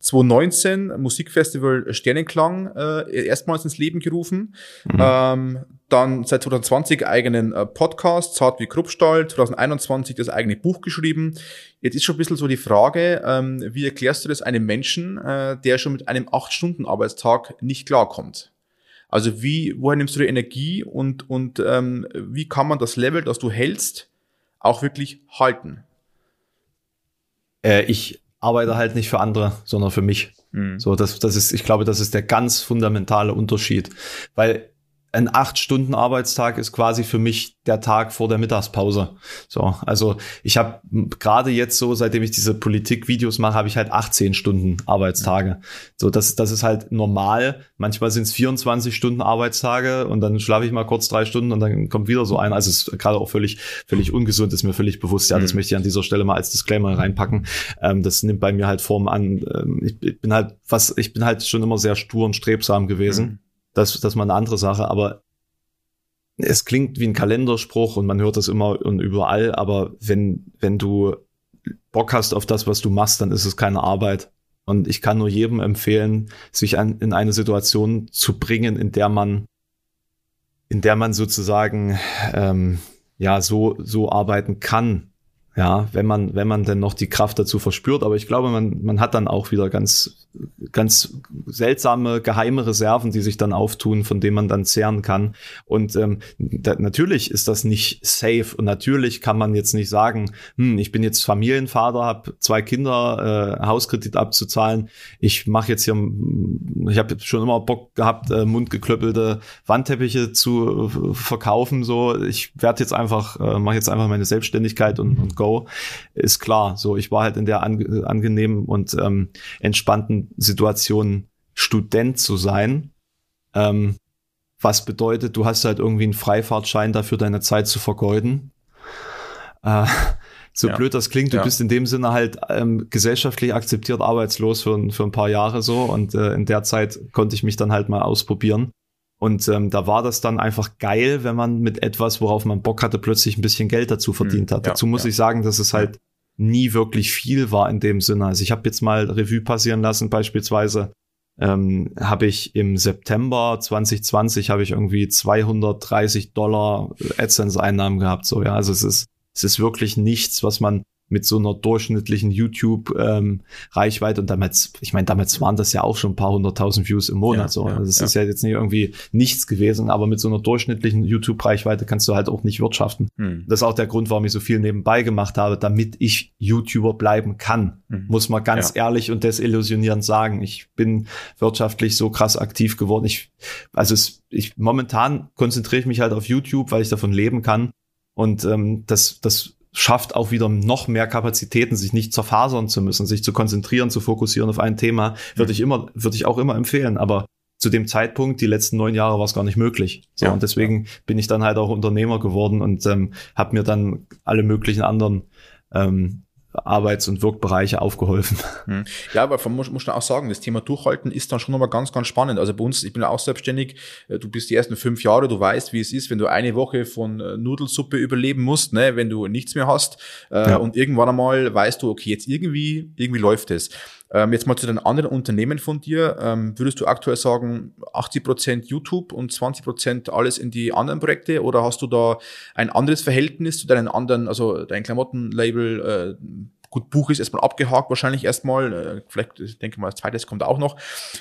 Speaker 1: 2019 Musikfestival Sternenklang äh, erstmals ins Leben gerufen. Mhm. Ähm, dann seit 2020 eigenen äh, Podcast, Zart wie Kruppstall, 2021 das eigene Buch geschrieben. Jetzt ist schon ein bisschen so die Frage, ähm, wie erklärst du das einem Menschen, äh, der schon mit einem 8-Stunden-Arbeitstag nicht klarkommt? Also wie, woher nimmst du die Energie und, und ähm, wie kann man das Level, das du hältst, auch wirklich halten?
Speaker 3: Äh, ich arbeite halt nicht für andere, sondern für mich. Mhm. So, das, das ist, ich glaube, das ist der ganz fundamentale Unterschied. Weil ein acht Stunden Arbeitstag ist quasi für mich der Tag vor der Mittagspause. So, also ich habe gerade jetzt so, seitdem ich diese Politikvideos mache, habe ich halt 18 Stunden Arbeitstage. So, das, das ist halt normal. Manchmal sind es 24 Stunden Arbeitstage und dann schlafe ich mal kurz drei Stunden und dann kommt wieder so ein. Also es ist gerade auch völlig, völlig ungesund, ist mir völlig bewusst. Ja, das mhm. möchte ich an dieser Stelle mal als Disclaimer reinpacken. Ähm, das nimmt bei mir halt Form an. Ähm, ich, ich, bin halt was, ich bin halt schon immer sehr stur und strebsam gewesen. Mhm das, das ist mal eine andere Sache, aber es klingt wie ein Kalenderspruch und man hört das immer und überall, aber wenn, wenn du Bock hast auf das, was du machst, dann ist es keine Arbeit. Und ich kann nur jedem empfehlen, sich an, in eine Situation zu bringen, in der man, in der man sozusagen ähm, ja so so arbeiten kann, ja, wenn man, wenn man denn noch die Kraft dazu verspürt. Aber ich glaube, man, man hat dann auch wieder ganz, ganz seltsame, geheime Reserven, die sich dann auftun, von denen man dann zehren kann. Und ähm, da, natürlich ist das nicht safe und natürlich kann man jetzt nicht sagen, hm, ich bin jetzt Familienvater, habe zwei Kinder, äh, Hauskredit abzuzahlen. Ich mache jetzt hier, ich habe schon immer Bock gehabt, äh, mundgeklöppelte Wandteppiche zu äh, verkaufen. So, ich werde jetzt einfach, äh, mache jetzt einfach meine Selbstständigkeit und, und go ist klar. So, ich war halt in der ange angenehmen und ähm, entspannten Situation, Student zu sein. Ähm, was bedeutet, du hast halt irgendwie einen Freifahrtschein dafür, deine Zeit zu vergeuden. Äh, so ja. blöd das klingt, du ja. bist in dem Sinne halt ähm, gesellschaftlich akzeptiert arbeitslos für, für ein paar Jahre so und äh, in der Zeit konnte ich mich dann halt mal ausprobieren. Und ähm, da war das dann einfach geil, wenn man mit etwas, worauf man Bock hatte, plötzlich ein bisschen Geld dazu verdient hat. Ja, dazu muss ja. ich sagen, dass es halt nie wirklich viel war in dem Sinne. Also ich habe jetzt mal Revue passieren lassen, beispielsweise ähm, habe ich im September 2020 habe ich irgendwie 230 Dollar AdSense-Einnahmen gehabt. So ja, also es ist es ist wirklich nichts, was man mit so einer durchschnittlichen YouTube-Reichweite ähm, und damals, ich meine, damals waren das ja auch schon ein paar hunderttausend Views im Monat. Ja, so. Ja, das ja. ist ja jetzt nicht irgendwie nichts gewesen, aber mit so einer durchschnittlichen YouTube-Reichweite kannst du halt auch nicht wirtschaften. Hm. Das ist auch der Grund, warum ich so viel nebenbei gemacht habe, damit ich YouTuber bleiben kann. Hm. Muss man ganz ehrlich und desillusionierend sagen. Ich bin wirtschaftlich so krass aktiv geworden. Ich, also es, ich momentan konzentriere ich mich halt auf YouTube, weil ich davon leben kann. Und ähm, das, das schafft auch wieder noch mehr Kapazitäten, sich nicht zerfasern zu müssen, sich zu konzentrieren, zu fokussieren auf ein Thema, würde ich immer, würde ich auch immer empfehlen. Aber zu dem Zeitpunkt, die letzten neun Jahre, war es gar nicht möglich. So, ja, und deswegen ja. bin ich dann halt auch Unternehmer geworden und ähm, habe mir dann alle möglichen anderen ähm, Arbeits- und Wirkbereiche aufgeholfen.
Speaker 1: Hm. Ja, aber man muss, muss man auch sagen, das Thema Durchhalten ist dann schon nochmal ganz, ganz spannend. Also bei uns, ich bin ja auch selbstständig, äh, du bist die ersten fünf Jahre, du weißt, wie es ist, wenn du eine Woche von äh, Nudelsuppe überleben musst, ne, wenn du nichts mehr hast äh, ja. und irgendwann einmal weißt du, okay, jetzt irgendwie, irgendwie läuft es. Ähm, jetzt mal zu den anderen Unternehmen von dir. Ähm, würdest du aktuell sagen, 80 Prozent YouTube und 20 Prozent alles in die anderen Projekte oder hast du da ein anderes Verhältnis zu deinen anderen, also dein Klamottenlabel, äh, gut, Buch ist erstmal abgehakt, wahrscheinlich erstmal, äh, vielleicht, ich denke mal, das zweites kommt auch noch.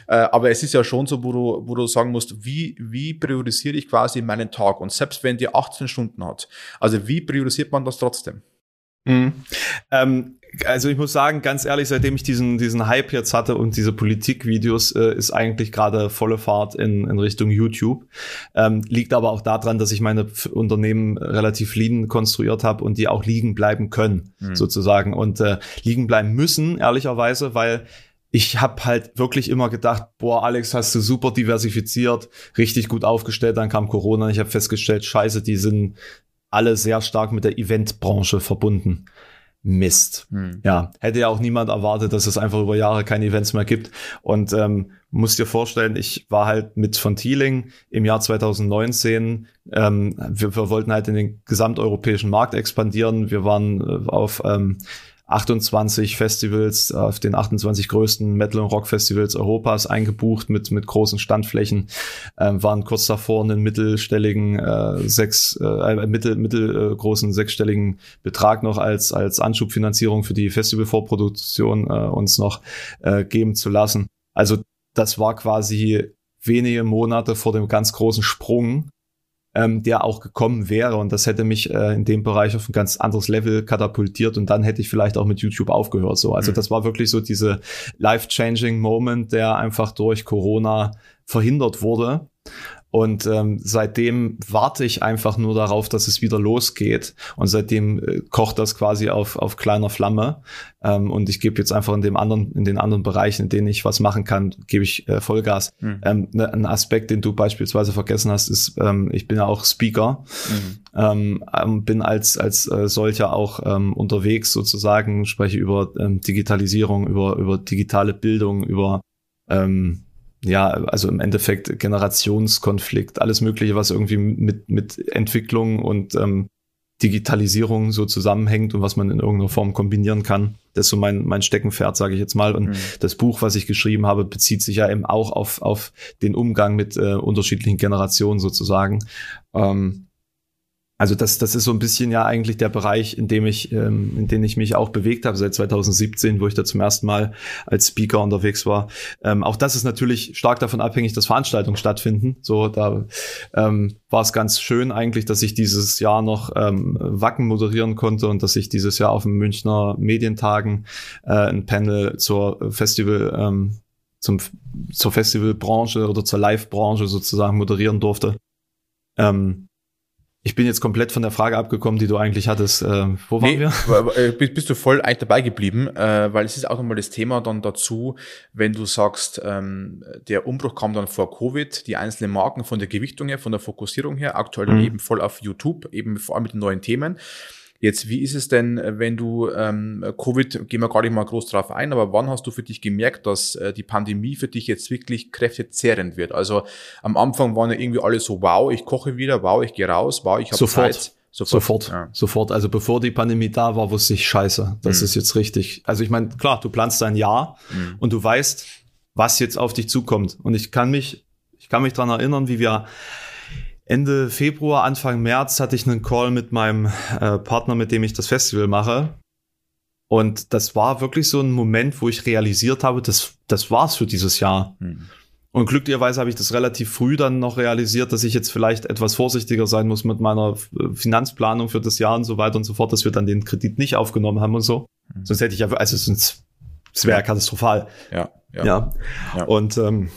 Speaker 1: Äh, aber es ist ja schon so, wo du, wo du sagen musst, wie, wie priorisiere ich quasi meinen Tag? Und selbst wenn die 18 Stunden hat, also wie priorisiert man das trotzdem?
Speaker 3: Mhm. Ähm, also ich muss sagen, ganz ehrlich, seitdem ich diesen, diesen Hype jetzt hatte und diese Politikvideos, äh, ist eigentlich gerade volle Fahrt in, in Richtung YouTube. Ähm, liegt aber auch daran, dass ich meine Unternehmen relativ lean konstruiert habe und die auch liegen bleiben können, mhm. sozusagen. Und äh, liegen bleiben müssen, ehrlicherweise, weil ich habe halt wirklich immer gedacht, boah, Alex, hast du super diversifiziert, richtig gut aufgestellt, dann kam Corona. Ich habe festgestellt, scheiße, die sind alle sehr stark mit der Eventbranche verbunden. Mist. Hm. Ja, hätte ja auch niemand erwartet, dass es einfach über Jahre keine Events mehr gibt. Und ähm, muss dir vorstellen, ich war halt mit von Thieling im Jahr 2019. Ähm, wir, wir wollten halt in den gesamteuropäischen Markt expandieren. Wir waren äh, auf ähm, 28 Festivals auf den 28 größten Metal- und Rock-Festivals Europas eingebucht mit, mit großen Standflächen, ähm, waren kurz davor einen mittelstelligen, äh, sechs, äh, mittel, mittelgroßen sechsstelligen Betrag noch als, als Anschubfinanzierung für die Festivalvorproduktion äh, uns noch äh, geben zu lassen. Also das war quasi wenige Monate vor dem ganz großen Sprung ähm, der auch gekommen wäre. Und das hätte mich äh, in dem Bereich auf ein ganz anderes Level katapultiert und dann hätte ich vielleicht auch mit YouTube aufgehört. So, also mhm. das war wirklich so diese life-changing Moment, der einfach durch Corona verhindert wurde. Und ähm, seitdem warte ich einfach nur darauf, dass es wieder losgeht. Und seitdem äh, kocht das quasi auf, auf kleiner Flamme. Ähm, und ich gebe jetzt einfach in dem anderen, in den anderen Bereichen, in denen ich was machen kann, gebe ich äh, Vollgas. Mhm. Ähm, ne, ein Aspekt, den du beispielsweise vergessen hast, ist, ähm, ich bin ja auch Speaker. Mhm. Ähm, ähm bin als, als äh, solcher auch ähm, unterwegs sozusagen, spreche über ähm, Digitalisierung, über, über digitale Bildung, über ähm, ja, also im Endeffekt Generationskonflikt, alles Mögliche, was irgendwie mit, mit Entwicklung und ähm, Digitalisierung so zusammenhängt und was man in irgendeiner Form kombinieren kann. Das ist so mein, mein Steckenpferd, sage ich jetzt mal. Und mhm. das Buch, was ich geschrieben habe, bezieht sich ja eben auch auf, auf den Umgang mit äh, unterschiedlichen Generationen sozusagen. Ähm, also das, das ist so ein bisschen ja eigentlich der Bereich, in dem ich, ähm, in dem ich mich auch bewegt habe seit 2017, wo ich da zum ersten Mal als Speaker unterwegs war. Ähm, auch das ist natürlich stark davon abhängig, dass Veranstaltungen stattfinden. So, da ähm, war es ganz schön eigentlich, dass ich dieses Jahr noch ähm, Wacken moderieren konnte und dass ich dieses Jahr auf dem Münchner Medientagen äh, ein Panel zur Festival ähm, zum, zur Festivalbranche oder zur Live-Branche sozusagen moderieren durfte. Ähm, ich bin jetzt komplett von der Frage abgekommen, die du eigentlich hattest. Äh, wo waren nee, wir?
Speaker 1: Äh, bist du voll eigentlich dabei geblieben, äh, weil es ist auch nochmal das Thema dann dazu, wenn du sagst, ähm, der Umbruch kam dann vor Covid, die einzelnen Marken von der Gewichtung her, von der Fokussierung her, aktuell mhm. eben voll auf YouTube, eben vor allem mit den neuen Themen. Jetzt, wie ist es denn, wenn du ähm, Covid, gehen wir gar nicht mal groß drauf ein, aber wann hast du für dich gemerkt, dass äh, die Pandemie für dich jetzt wirklich kräftezehrend wird? Also am Anfang waren ja irgendwie alle so, wow, ich koche wieder, wow, ich gehe raus, wow, ich habe
Speaker 3: Zeit. Sofort, sofort, ja. sofort. Also bevor die Pandemie da war, wusste ich Scheiße. Das mhm. ist jetzt richtig. Also ich meine, klar, du planst ein Jahr mhm. und du weißt, was jetzt auf dich zukommt. Und ich kann mich, ich kann mich dran erinnern, wie wir Ende Februar, Anfang März hatte ich einen Call mit meinem äh, Partner, mit dem ich das Festival mache. Und das war wirklich so ein Moment, wo ich realisiert habe, das, das war's für dieses Jahr. Mhm. Und glücklicherweise habe ich das relativ früh dann noch realisiert, dass ich jetzt vielleicht etwas vorsichtiger sein muss mit meiner äh, Finanzplanung für das Jahr und so weiter und so fort, dass wir dann den Kredit nicht aufgenommen haben und so. Mhm. Sonst hätte ich ja, also sonst, es wäre ja. katastrophal.
Speaker 1: Ja,
Speaker 3: ja. ja. ja. Und ähm,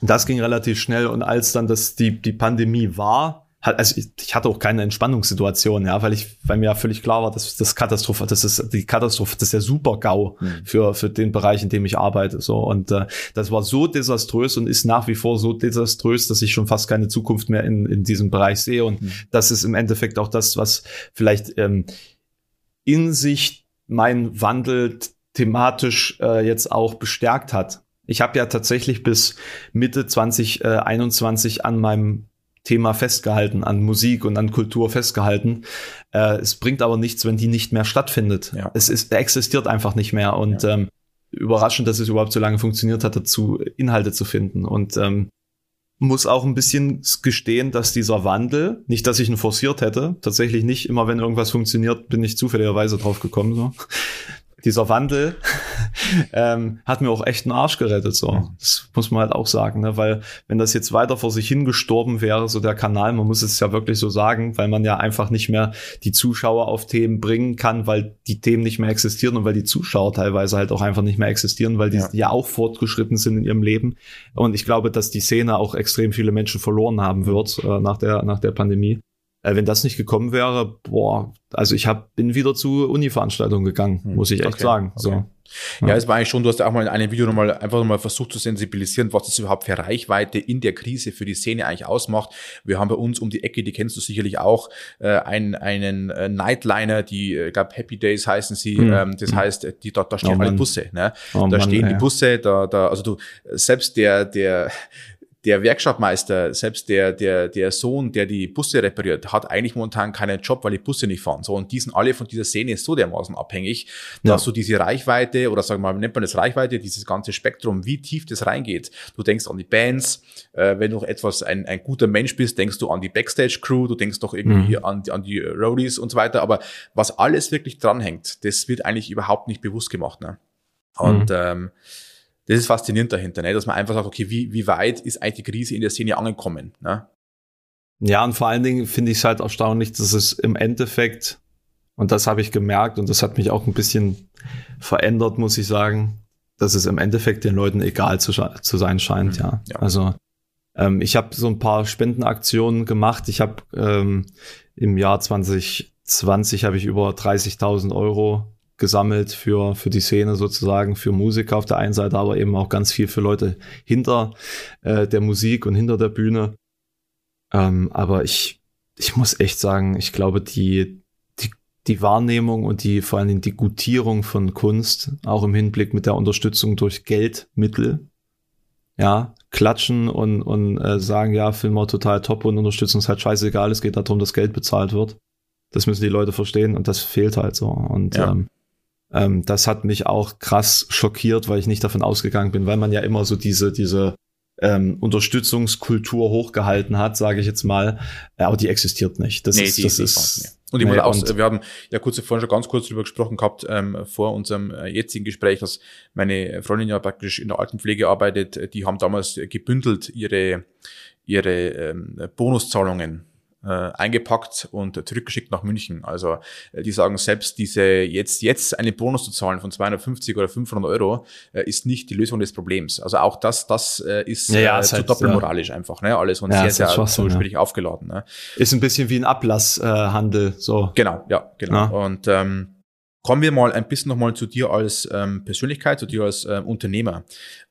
Speaker 3: das ging relativ schnell. Und als dann das die, die Pandemie war, also ich, ich hatte auch keine Entspannungssituation, ja, weil ich, weil mir ja völlig klar war, dass das Katastrophe, das ist die Katastrophe, das ist der Super-GAU mhm. für, für den Bereich, in dem ich arbeite, so. Und äh, das war so desaströs und ist nach wie vor so desaströs, dass ich schon fast keine Zukunft mehr in, in diesem Bereich sehe. Und mhm. das ist im Endeffekt auch das, was vielleicht ähm, in sich mein Wandel thematisch äh, jetzt auch bestärkt hat. Ich habe ja tatsächlich bis Mitte 2021 an meinem Thema festgehalten, an Musik und an Kultur festgehalten. Äh, es bringt aber nichts, wenn die nicht mehr stattfindet. Ja. Es ist, existiert einfach nicht mehr und ja. ähm, überraschend, dass es überhaupt so lange funktioniert hat, dazu Inhalte zu finden. Und ähm, muss auch ein bisschen gestehen, dass dieser Wandel, nicht, dass ich ihn forciert hätte, tatsächlich nicht immer, wenn irgendwas funktioniert, bin ich zufälligerweise drauf gekommen, so dieser Wandel ähm, hat mir auch echt einen Arsch gerettet. So, das muss man halt auch sagen, ne? weil wenn das jetzt weiter vor sich hingestorben wäre, so der Kanal, man muss es ja wirklich so sagen, weil man ja einfach nicht mehr die Zuschauer auf Themen bringen kann, weil die Themen nicht mehr existieren und weil die Zuschauer teilweise halt auch einfach nicht mehr existieren, weil die ja, ja auch fortgeschritten sind in ihrem Leben. Und ich glaube, dass die Szene auch extrem viele Menschen verloren haben wird äh, nach der nach der Pandemie. Äh, wenn das nicht gekommen wäre, boah, also ich hab, bin wieder zu Uni-Veranstaltungen gegangen, hm. muss ich echt okay. sagen. So. Okay.
Speaker 1: Ja, es war eigentlich schon, du hast ja auch mal in einem Video nochmal einfach nochmal versucht zu sensibilisieren, was das überhaupt für Reichweite in der Krise für die Szene eigentlich ausmacht. Wir haben bei uns um die Ecke, die kennst du sicherlich auch, äh, einen, einen äh, Nightliner, die, ich glaube Happy Days heißen sie, mhm. ähm, das heißt, die, da, da stehen oh alle Busse. Ne? Oh da Mann, stehen ja. die Busse, da, da, also du, selbst der, der, der Werkstattmeister, selbst der, der, der Sohn, der die Busse repariert, hat eigentlich momentan keinen Job, weil die Busse nicht fahren. So, und die sind alle von dieser Szene so dermaßen abhängig, ja. dass du diese Reichweite, oder sagen wir mal, nennt man das Reichweite, dieses ganze Spektrum, wie tief das reingeht. Du denkst an die Bands, äh, wenn du etwas, ein, ein guter Mensch bist, denkst du an die Backstage-Crew, du denkst doch irgendwie mhm. an, an die Roadies und so weiter. Aber was alles wirklich dranhängt, das wird eigentlich überhaupt nicht bewusst gemacht. Ne? Und mhm. ähm, das ist faszinierend dahinter, ne? dass man einfach sagt, okay, wie, wie weit ist eigentlich die Krise in der Szene angekommen? Ne?
Speaker 3: Ja, und vor allen Dingen finde ich es halt erstaunlich, dass es im Endeffekt, und das habe ich gemerkt und das hat mich auch ein bisschen verändert, muss ich sagen, dass es im Endeffekt den Leuten egal zu, zu sein scheint, mhm, ja. ja. Also ähm, ich habe so ein paar Spendenaktionen gemacht. Ich habe ähm, im Jahr 2020 habe ich über 30.000 Euro gesammelt für, für die Szene sozusagen, für Musiker auf der einen Seite, aber eben auch ganz viel für Leute hinter äh, der Musik und hinter der Bühne. Ähm, aber ich, ich muss echt sagen, ich glaube, die, die, die Wahrnehmung und die vor allen Dingen die Gutierung von Kunst, auch im Hinblick mit der Unterstützung durch Geldmittel, ja, klatschen und, und äh, sagen, ja, Film war total top und Unterstützung ist halt scheißegal, es geht darum, dass Geld bezahlt wird. Das müssen die Leute verstehen und das fehlt halt so. Und ja. ähm, ähm, das hat mich auch krass schockiert, weil ich nicht davon ausgegangen bin, weil man ja immer so diese, diese ähm, Unterstützungskultur hochgehalten hat, sage ich jetzt mal. Ja, aber die existiert nicht. Das nee, ist, die, das die ist,
Speaker 1: und ich nee, muss auch, wir haben ja kurz vorhin schon ganz kurz drüber gesprochen gehabt, ähm, vor unserem äh, jetzigen Gespräch, dass meine Freundin ja praktisch in der Altenpflege arbeitet, die haben damals gebündelt ihre, ihre ähm, Bonuszahlungen äh, eingepackt und zurückgeschickt nach München. Also äh, die sagen selbst, diese jetzt jetzt einen Bonus zu zahlen von 250 oder 500 Euro äh, ist nicht die Lösung des Problems. Also auch das das äh, ist, ja, ja, äh, zu halt, doppelmoralisch ja. einfach. Ne? Alles und sehr sehr unschuldig aufgeladen. Ne?
Speaker 3: Ist ein bisschen wie ein Ablasshandel. Äh, so.
Speaker 1: Genau, ja, genau. Und ähm, Kommen wir mal ein bisschen nochmal zu dir als ähm, Persönlichkeit, zu dir als ähm, Unternehmer.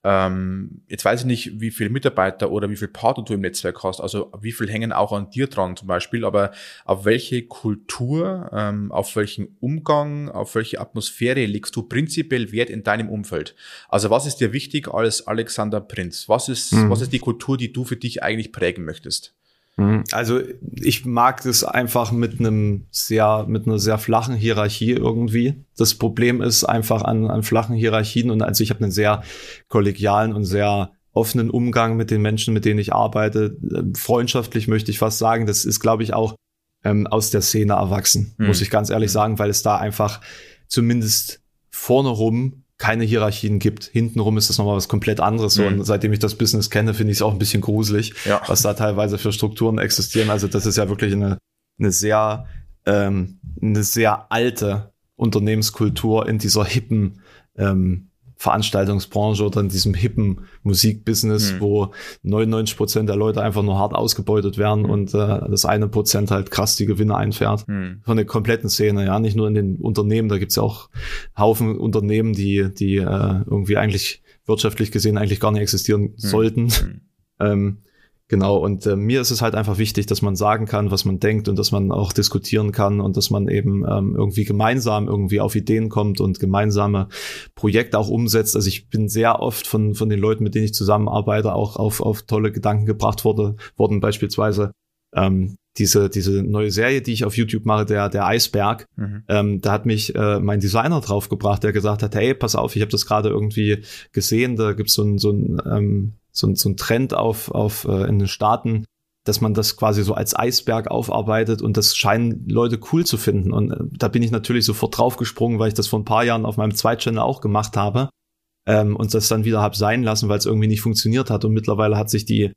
Speaker 1: Ähm, jetzt weiß ich nicht, wie viele Mitarbeiter oder wie viel Partner du im Netzwerk hast, also wie viel hängen auch an dir dran zum Beispiel, aber auf welche Kultur, ähm, auf welchen Umgang, auf welche Atmosphäre legst du prinzipiell Wert in deinem Umfeld? Also was ist dir wichtig als Alexander Prinz? Was ist, mhm. was ist die Kultur, die du für dich eigentlich prägen möchtest?
Speaker 3: Mhm. Also ich mag es einfach mit einem sehr, mit einer sehr flachen Hierarchie irgendwie. Das Problem ist einfach an, an flachen Hierarchien und also ich habe einen sehr kollegialen und sehr offenen Umgang mit den Menschen, mit denen ich arbeite. Freundschaftlich möchte ich fast sagen. Das ist, glaube ich, auch ähm, aus der Szene erwachsen, mhm. muss ich ganz ehrlich mhm. sagen, weil es da einfach zumindest vorne rum keine Hierarchien gibt. Hintenrum ist das nochmal was komplett anderes. Mhm. Und seitdem ich das Business kenne, finde ich es auch ein bisschen gruselig, ja. was da teilweise für Strukturen existieren. Also das ist ja wirklich eine, eine sehr, ähm, eine sehr alte Unternehmenskultur in dieser hippen ähm, Veranstaltungsbranche oder in diesem hippen Musikbusiness, mhm. wo 99 Prozent der Leute einfach nur hart ausgebeutet werden mhm. und äh, das eine Prozent halt krass die Gewinne einfährt. Mhm. Von der kompletten Szene, ja, nicht nur in den Unternehmen, da gibt's ja auch Haufen Unternehmen, die, die äh, irgendwie eigentlich wirtschaftlich gesehen eigentlich gar nicht existieren mhm. sollten. Mhm. Ähm, Genau, und äh, mir ist es halt einfach wichtig, dass man sagen kann, was man denkt und dass man auch diskutieren kann und dass man eben ähm, irgendwie gemeinsam irgendwie auf Ideen kommt und gemeinsame Projekte auch umsetzt. Also ich bin sehr oft von, von den Leuten, mit denen ich zusammenarbeite, auch auf, auf tolle Gedanken gebracht wurde, worden, beispielsweise ähm, diese, diese neue Serie, die ich auf YouTube mache, der, der Eisberg, mhm. ähm, da hat mich äh, mein Designer draufgebracht, der gesagt hat, hey, pass auf, ich habe das gerade irgendwie gesehen, da gibt's so ein, so ein ähm, so, ein so ein Trend auf, auf äh, in den Staaten, dass man das quasi so als Eisberg aufarbeitet und das scheinen Leute cool zu finden. Und äh, da bin ich natürlich sofort draufgesprungen, weil ich das vor ein paar Jahren auf meinem Zweitchannel auch gemacht habe ähm, und das dann wieder hab sein lassen, weil es irgendwie nicht funktioniert hat. Und mittlerweile hat sich die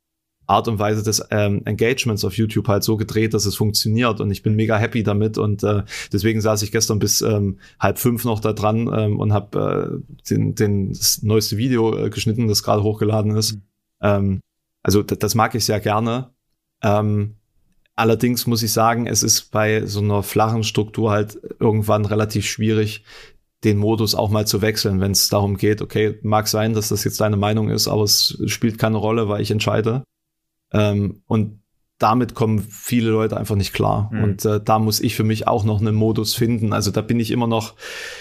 Speaker 3: Art und Weise des ähm, Engagements auf YouTube halt so gedreht, dass es funktioniert und ich bin mega happy damit und äh, deswegen saß ich gestern bis ähm, halb fünf noch da dran ähm, und habe äh, den, den, das neueste Video äh, geschnitten, das gerade hochgeladen ist. Mhm. Ähm, also das mag ich sehr gerne. Ähm, allerdings muss ich sagen, es ist bei so einer flachen Struktur halt irgendwann relativ schwierig, den Modus auch mal zu wechseln, wenn es darum geht, okay, mag sein, dass das jetzt deine Meinung ist, aber es spielt keine Rolle, weil ich entscheide. Ähm, und damit kommen viele Leute einfach nicht klar. Mhm. Und äh, da muss ich für mich auch noch einen Modus finden. Also da bin ich immer noch,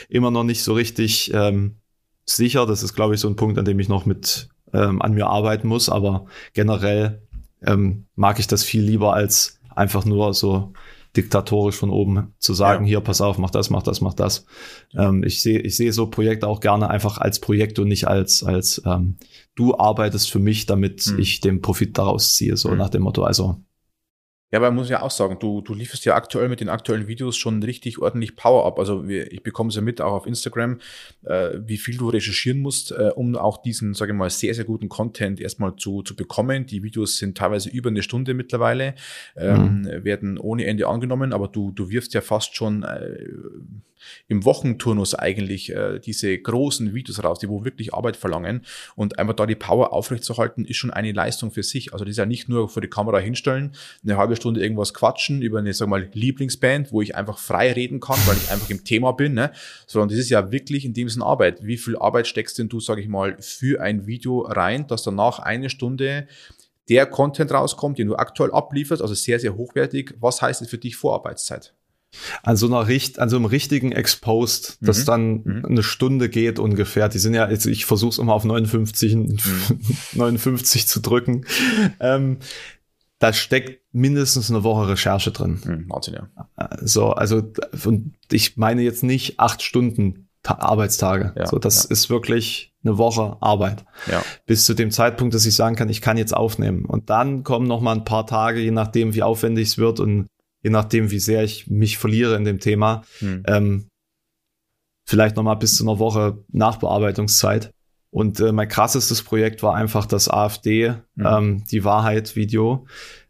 Speaker 3: immer noch nicht so richtig ähm, sicher. Das ist, glaube ich, so ein Punkt, an dem ich noch mit ähm, an mir arbeiten muss. Aber generell ähm, mag ich das viel lieber als einfach nur so diktatorisch von oben zu sagen, ja. hier, pass auf, mach das, mach das, mach das. Ähm, ich sehe ich sehe so Projekte auch gerne einfach als Projekt und nicht als, als ähm, du arbeitest für mich, damit hm. ich den Profit daraus ziehe, so hm. nach dem Motto. Also
Speaker 1: ja, aber man muss ja auch sagen, du, du lieferst ja aktuell mit den aktuellen Videos schon richtig ordentlich Power ab. Also ich bekomme es ja mit, auch auf Instagram, äh, wie viel du recherchieren musst, äh, um auch diesen, sage ich mal, sehr, sehr guten Content erstmal zu, zu bekommen. Die Videos sind teilweise über eine Stunde mittlerweile, ähm, mhm. werden ohne Ende angenommen, aber du, du wirfst ja fast schon äh, im Wochenturnus eigentlich äh, diese großen Videos raus, die wo wirklich Arbeit verlangen. Und einfach da die Power aufrechtzuerhalten, ist schon eine Leistung für sich. Also das ist ja nicht nur vor die Kamera hinstellen, eine halbe Stunde irgendwas quatschen über eine, sag mal, Lieblingsband, wo ich einfach frei reden kann, weil ich einfach im Thema bin, ne? sondern das ist ja wirklich in dem Sinne Arbeit. Wie viel Arbeit steckst denn du, sage ich mal, für ein Video rein, dass danach eine Stunde der Content rauskommt, den du aktuell ablieferst, also sehr, sehr hochwertig. Was heißt das für dich Vorarbeitszeit?
Speaker 3: An so einer Richt, an so einem richtigen Exposed, das mhm. dann mhm. eine Stunde geht ungefähr. Die sind ja, also ich versuche es immer auf 59, mhm. 59 zu drücken. Ähm, da steckt mindestens eine Woche Recherche drin. Mhm, Wahnsinn, ja. So, also und ich meine jetzt nicht acht Stunden Arbeitstage. Ja, so, das ja. ist wirklich eine Woche Arbeit. Ja. Bis zu dem Zeitpunkt, dass ich sagen kann, ich kann jetzt aufnehmen. Und dann kommen noch mal ein paar Tage, je nachdem, wie aufwendig es wird und je nachdem, wie sehr ich mich verliere in dem Thema. Hm. Ähm, vielleicht noch mal bis zu einer Woche Nachbearbeitungszeit. Und äh, mein krassestes Projekt war einfach das AfD, hm. ähm, die Wahrheit-Video.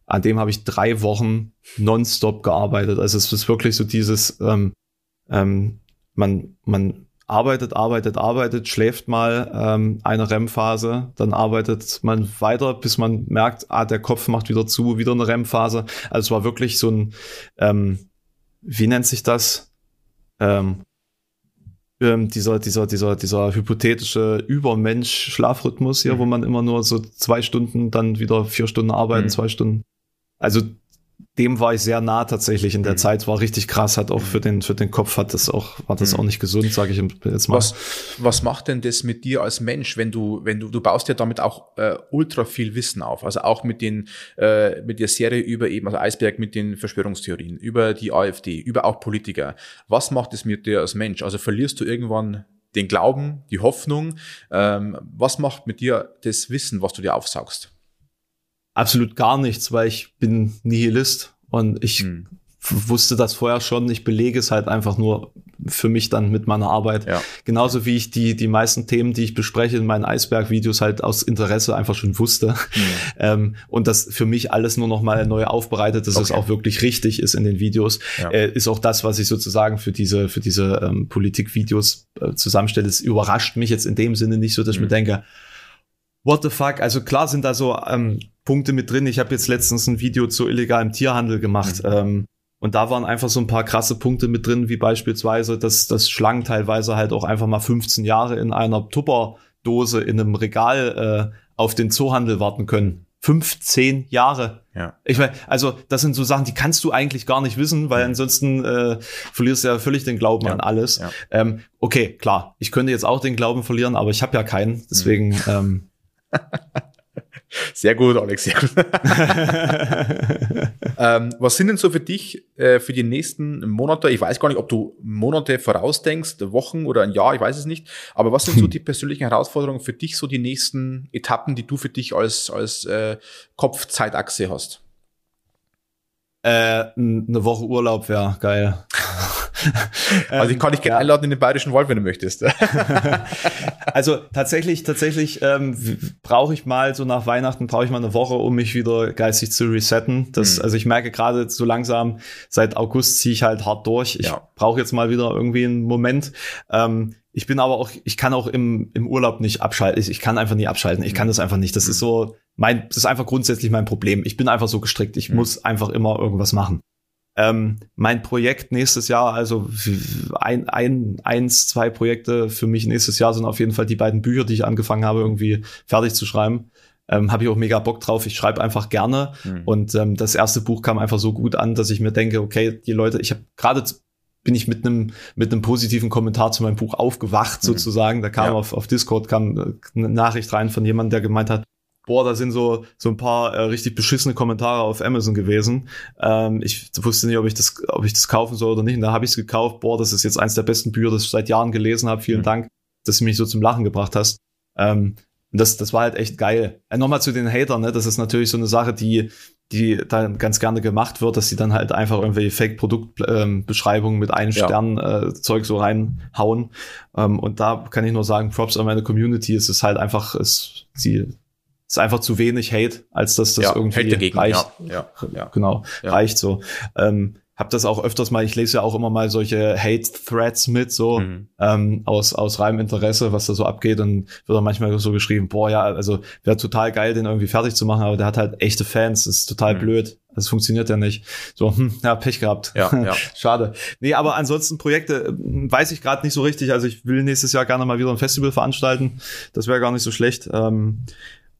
Speaker 3: An dem habe ich drei Wochen nonstop gearbeitet. Also es ist wirklich so dieses, ähm, ähm, man, man arbeitet, arbeitet, arbeitet, schläft mal ähm, eine REM-Phase, dann arbeitet man weiter, bis man merkt, ah, der Kopf macht wieder zu, wieder eine REM-Phase. Also es war wirklich so ein, ähm, wie nennt sich das? Ähm, ähm, dieser, dieser, dieser, dieser hypothetische Übermensch-Schlafrhythmus hier, mhm. wo man immer nur so zwei Stunden, dann wieder vier Stunden arbeiten, mhm. zwei Stunden. Also dem war ich sehr nah tatsächlich in der mhm. Zeit. War richtig krass, hat auch für den, für den Kopf hat das auch, war das mhm. auch nicht gesund, sage ich jetzt mal.
Speaker 1: Was, was macht denn das mit dir als Mensch, wenn du, wenn du, du baust ja damit auch äh, ultra viel Wissen auf. Also auch mit den, äh, mit der Serie über eben, also Eisberg mit den Verschwörungstheorien, über die AfD, über auch Politiker. Was macht es mit dir als Mensch? Also verlierst du irgendwann den Glauben, die Hoffnung? Ähm, was macht mit dir das Wissen, was du dir aufsaugst?
Speaker 3: Absolut gar nichts, weil ich bin Nihilist und ich hm. wusste das vorher schon. Ich belege es halt einfach nur für mich dann mit meiner Arbeit. Ja. Genauso wie ich die, die meisten Themen, die ich bespreche in meinen Eisberg-Videos halt aus Interesse einfach schon wusste. Mhm. Ähm, und das für mich alles nur noch mal neu aufbereitet, dass okay. es auch wirklich richtig ist in den Videos, ja. äh, ist auch das, was ich sozusagen für diese, für diese ähm, Politikvideos äh, zusammenstelle. Es überrascht mich jetzt in dem Sinne nicht so, dass mhm. ich mir mhm. denke, what the fuck? Also klar sind da so ähm, Punkte mit drin. Ich habe jetzt letztens ein Video zu illegalem Tierhandel gemacht. Mhm. Ähm, und da waren einfach so ein paar krasse Punkte mit drin, wie beispielsweise, dass, dass Schlangen teilweise halt auch einfach mal 15 Jahre in einer Tupperdose in einem Regal äh, auf den Zoohandel warten können. 15 Jahre. Ja. Ich meine, also das sind so Sachen, die kannst du eigentlich gar nicht wissen, weil ansonsten äh, verlierst du ja völlig den Glauben ja. an alles. Ja. Ähm, okay, klar, ich könnte jetzt auch den Glauben verlieren, aber ich habe ja keinen. Deswegen mhm. ähm,
Speaker 1: Sehr gut, Alex. Sehr gut. ähm, was sind denn so für dich äh, für die nächsten Monate? Ich weiß gar nicht, ob du Monate vorausdenkst, Wochen oder ein Jahr, ich weiß es nicht. Aber was sind so die persönlichen Herausforderungen für dich, so die nächsten Etappen, die du für dich als, als äh, Kopfzeitachse hast?
Speaker 3: Äh, eine Woche Urlaub wäre geil.
Speaker 1: also ich kann dich gerne ja. einladen in den Bayerischen Wald, wenn du möchtest.
Speaker 3: also tatsächlich, tatsächlich ähm, brauche ich mal so nach Weihnachten brauche ich mal eine Woche, um mich wieder geistig zu resetten. Das, mhm. Also ich merke gerade so langsam, seit August ziehe ich halt hart durch. Ich ja. brauche jetzt mal wieder irgendwie einen Moment. Ähm, ich bin aber auch, ich kann auch im, im Urlaub nicht abschalten. Ich, ich kann einfach nie abschalten. Ich kann mhm. das einfach nicht. Das ist so mein, das ist einfach grundsätzlich mein Problem. Ich bin einfach so gestrickt. Ich mhm. muss einfach immer irgendwas machen. Ähm, mein Projekt nächstes Jahr, also ein, ein, eins, zwei Projekte für mich nächstes Jahr sind auf jeden Fall die beiden Bücher, die ich angefangen habe, irgendwie fertig zu schreiben. Ähm, habe ich auch mega Bock drauf. Ich schreibe einfach gerne. Mhm. Und ähm, das erste Buch kam einfach so gut an, dass ich mir denke, okay, die Leute, ich habe gerade bin ich mit einem mit einem positiven Kommentar zu meinem Buch aufgewacht mhm. sozusagen. Da kam ja. auf, auf Discord kam äh, eine Nachricht rein von jemandem, der gemeint hat, boah, da sind so so ein paar äh, richtig beschissene Kommentare auf Amazon gewesen. Ähm, ich wusste nicht, ob ich das ob ich das kaufen soll oder nicht. Und da habe ich es gekauft. Boah, das ist jetzt eins der besten Bücher, das ich seit Jahren gelesen habe. Vielen mhm. Dank, dass du mich so zum Lachen gebracht hast. Ähm, das, das war halt echt geil. Äh, Nochmal zu den Hatern, ne? Das ist natürlich so eine Sache, die, die da ganz gerne gemacht wird, dass sie dann halt einfach irgendwelche Fake-Produktbeschreibungen ähm, mit einem ja. Stern äh, Zeug so reinhauen. Ähm, und da kann ich nur sagen, Props an meine Community. Es ist halt einfach, es, sie ist einfach zu wenig Hate, als dass das ja, irgendwie dagegen, reicht. Ja, ja, ja. Genau, ja. reicht so. Ähm, hab das auch öfters mal, ich lese ja auch immer mal solche Hate-Threads mit, so mhm. ähm, aus, aus reinem Interesse, was da so abgeht. Und wird dann manchmal so geschrieben, boah, ja, also wäre total geil, den irgendwie fertig zu machen, aber der hat halt echte Fans, das ist total mhm. blöd. Das funktioniert ja nicht. So, hm, ja, Pech gehabt. Ja, ja. Schade. Nee, aber ansonsten Projekte äh, weiß ich gerade nicht so richtig. Also ich will nächstes Jahr gerne mal wieder ein Festival veranstalten. Das wäre gar nicht so schlecht. Ähm,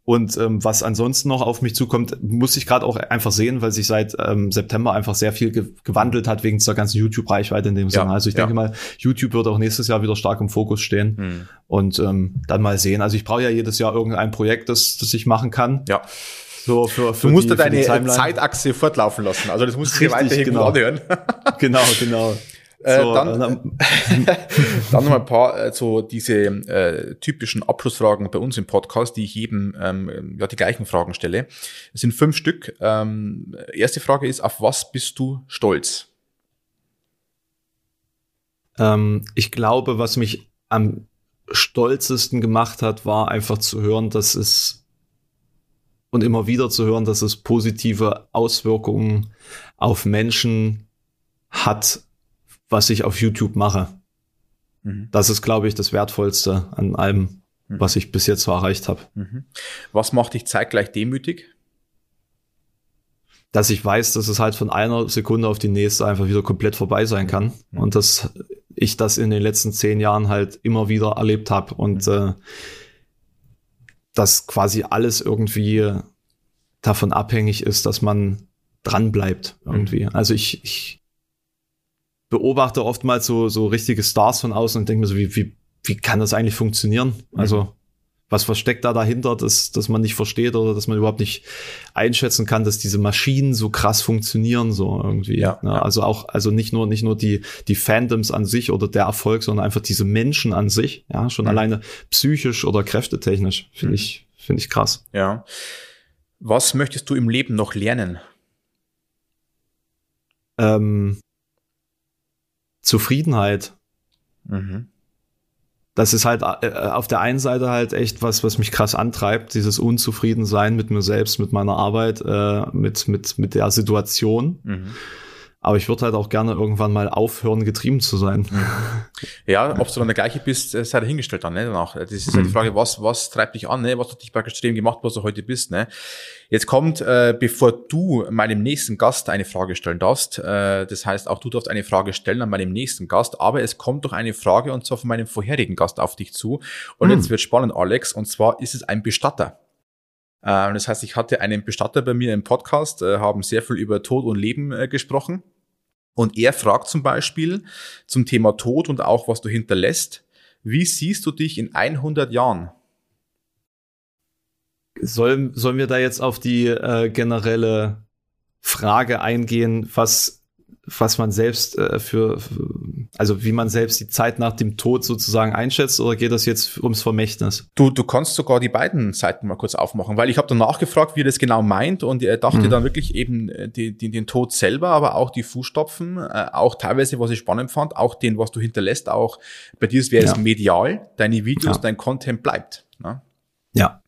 Speaker 3: und ähm, was ansonsten noch auf mich zukommt, muss ich gerade auch einfach sehen, weil sich seit ähm, September einfach sehr viel ge gewandelt hat wegen dieser ganzen YouTube-Reichweite in dem ja, Sinne. Also ich ja. denke mal, YouTube wird auch nächstes Jahr wieder stark im Fokus stehen mhm. und ähm, dann mal sehen. Also ich brauche ja jedes Jahr irgendein Projekt, das, das ich machen kann.
Speaker 1: Ja. So für, für du musst die, deine Zeitachse fortlaufen lassen. Also das musst du dir weiterhin
Speaker 3: genau.
Speaker 1: anhören.
Speaker 3: genau, genau.
Speaker 1: Äh, so, dann, dann, dann noch ein paar äh, so diese äh, typischen Abschlussfragen bei uns im Podcast, die ich jedem ähm, ja die gleichen Fragen stelle. Es sind fünf Stück. Ähm, erste Frage ist: Auf was bist du stolz?
Speaker 3: Ähm, ich glaube, was mich am stolzesten gemacht hat, war einfach zu hören, dass es und immer wieder zu hören, dass es positive Auswirkungen auf Menschen hat, was ich auf YouTube mache. Mhm. Das ist, glaube ich, das Wertvollste an allem, mhm. was ich bis jetzt so erreicht habe. Mhm.
Speaker 1: Was macht dich zeitgleich demütig?
Speaker 3: Dass ich weiß, dass es halt von einer Sekunde auf die nächste einfach wieder komplett vorbei sein kann. Mhm. Und dass ich das in den letzten zehn Jahren halt immer wieder erlebt habe. Und mhm. äh, dass quasi alles irgendwie davon abhängig ist, dass man dran bleibt irgendwie. Mhm. Also ich, ich beobachte oftmals so, so richtige Stars von außen und denke mir so, wie, wie, wie kann das eigentlich funktionieren? Mhm. Also, was versteckt da dahinter, dass, dass man nicht versteht oder dass man überhaupt nicht einschätzen kann, dass diese Maschinen so krass funktionieren, so irgendwie. Ja, ja, ja. Also auch, also nicht nur, nicht nur die, die Fandoms an sich oder der Erfolg, sondern einfach diese Menschen an sich, ja, schon mhm. alleine psychisch oder kräftetechnisch, finde mhm. ich, finde ich krass.
Speaker 1: Ja. Was möchtest du im Leben noch lernen?
Speaker 3: ähm, Zufriedenheit. Mhm. Das ist halt äh, auf der einen Seite halt echt was, was mich krass antreibt, dieses Unzufriedensein mit mir selbst, mit meiner Arbeit, äh, mit, mit, mit der Situation. Mhm. Aber ich würde halt auch gerne irgendwann mal aufhören, getrieben zu sein.
Speaker 1: Ja, ob du dann der gleiche bist, sei dahingestellt dann, ne, danach. Das ist halt die mhm. Frage, was, was treibt dich an, ne? Was hat dich praktisch zu dem gemacht, was du heute bist, ne? Jetzt kommt, äh, bevor du meinem nächsten Gast eine Frage stellen darfst, äh, das heißt, auch du darfst eine Frage stellen an meinem nächsten Gast, aber es kommt doch eine Frage und zwar von meinem vorherigen Gast auf dich zu. Und mhm. jetzt wird spannend, Alex, und zwar ist es ein Bestatter. Äh, das heißt, ich hatte einen Bestatter bei mir im Podcast, äh, haben sehr viel über Tod und Leben äh, gesprochen. Und er fragt zum Beispiel zum Thema Tod und auch, was du hinterlässt, wie siehst du dich in 100 Jahren?
Speaker 3: Sollen, sollen wir da jetzt auf die äh, generelle Frage eingehen, was was man selbst äh, für, also wie man selbst die Zeit nach dem Tod sozusagen einschätzt, oder geht das jetzt ums Vermächtnis?
Speaker 1: Du, du kannst sogar die beiden Seiten mal kurz aufmachen, weil ich habe danach gefragt, wie er das genau meint und er dachte mhm. dann wirklich eben äh, die, die, den Tod selber, aber auch die Fußstapfen, äh, auch teilweise, was ich spannend fand, auch den, was du hinterlässt, auch bei dir wäre es ja. medial, deine Videos, ja. dein Content bleibt. Ne?
Speaker 3: Ja.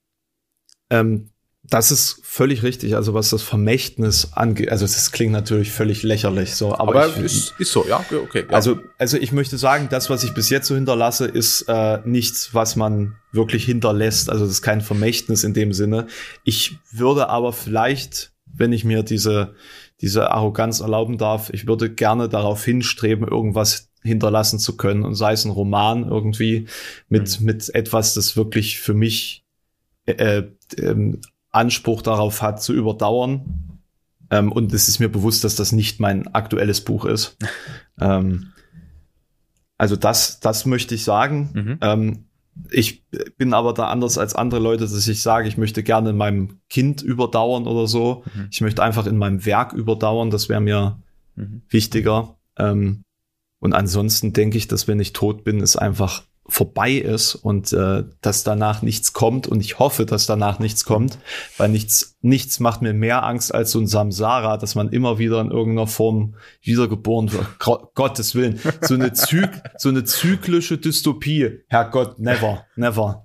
Speaker 3: Ähm, das ist völlig richtig. Also was das Vermächtnis angeht, also das klingt natürlich völlig lächerlich so, aber, aber
Speaker 1: ich, ist, ist so, ja, okay.
Speaker 3: Ja. Also also ich möchte sagen, das, was ich bis jetzt so hinterlasse, ist äh, nichts, was man wirklich hinterlässt. Also das ist kein Vermächtnis in dem Sinne. Ich würde aber vielleicht, wenn ich mir diese diese Arroganz erlauben darf, ich würde gerne darauf hinstreben, irgendwas hinterlassen zu können und sei es ein Roman irgendwie mit mhm. mit etwas, das wirklich für mich äh, äh, Anspruch darauf hat, zu überdauern. Ähm, und es ist mir bewusst, dass das nicht mein aktuelles Buch ist. ähm, also das, das möchte ich sagen. Mhm. Ähm, ich bin aber da anders als andere Leute, dass ich sage, ich möchte gerne in meinem Kind überdauern oder so. Mhm. Ich möchte einfach in meinem Werk überdauern. Das wäre mir mhm. wichtiger. Ähm, und ansonsten denke ich, dass wenn ich tot bin, ist einfach vorbei ist und äh, dass danach nichts kommt und ich hoffe, dass danach nichts kommt, weil nichts nichts macht mir mehr Angst als so ein Samsara, dass man immer wieder in irgendeiner Form wiedergeboren wird. Gottes Willen, so eine Zyk so eine zyklische Dystopie. Herrgott, never, never.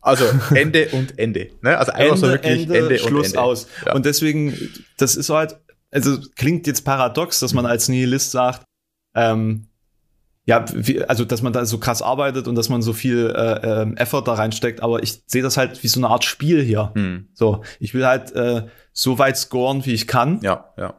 Speaker 1: Also Ende und Ende, ne? Also
Speaker 3: einfach Ende, so wirklich Ende, Ende Schluss und Ende. aus. Ja. Und deswegen, das ist halt, also klingt jetzt paradox, dass man als Nihilist sagt, ähm, ja, wie, also dass man da so krass arbeitet und dass man so viel äh, äh, Effort da reinsteckt, aber ich sehe das halt wie so eine Art Spiel hier. Hm. So, ich will halt äh, so weit scoren, wie ich kann.
Speaker 1: Ja, ja.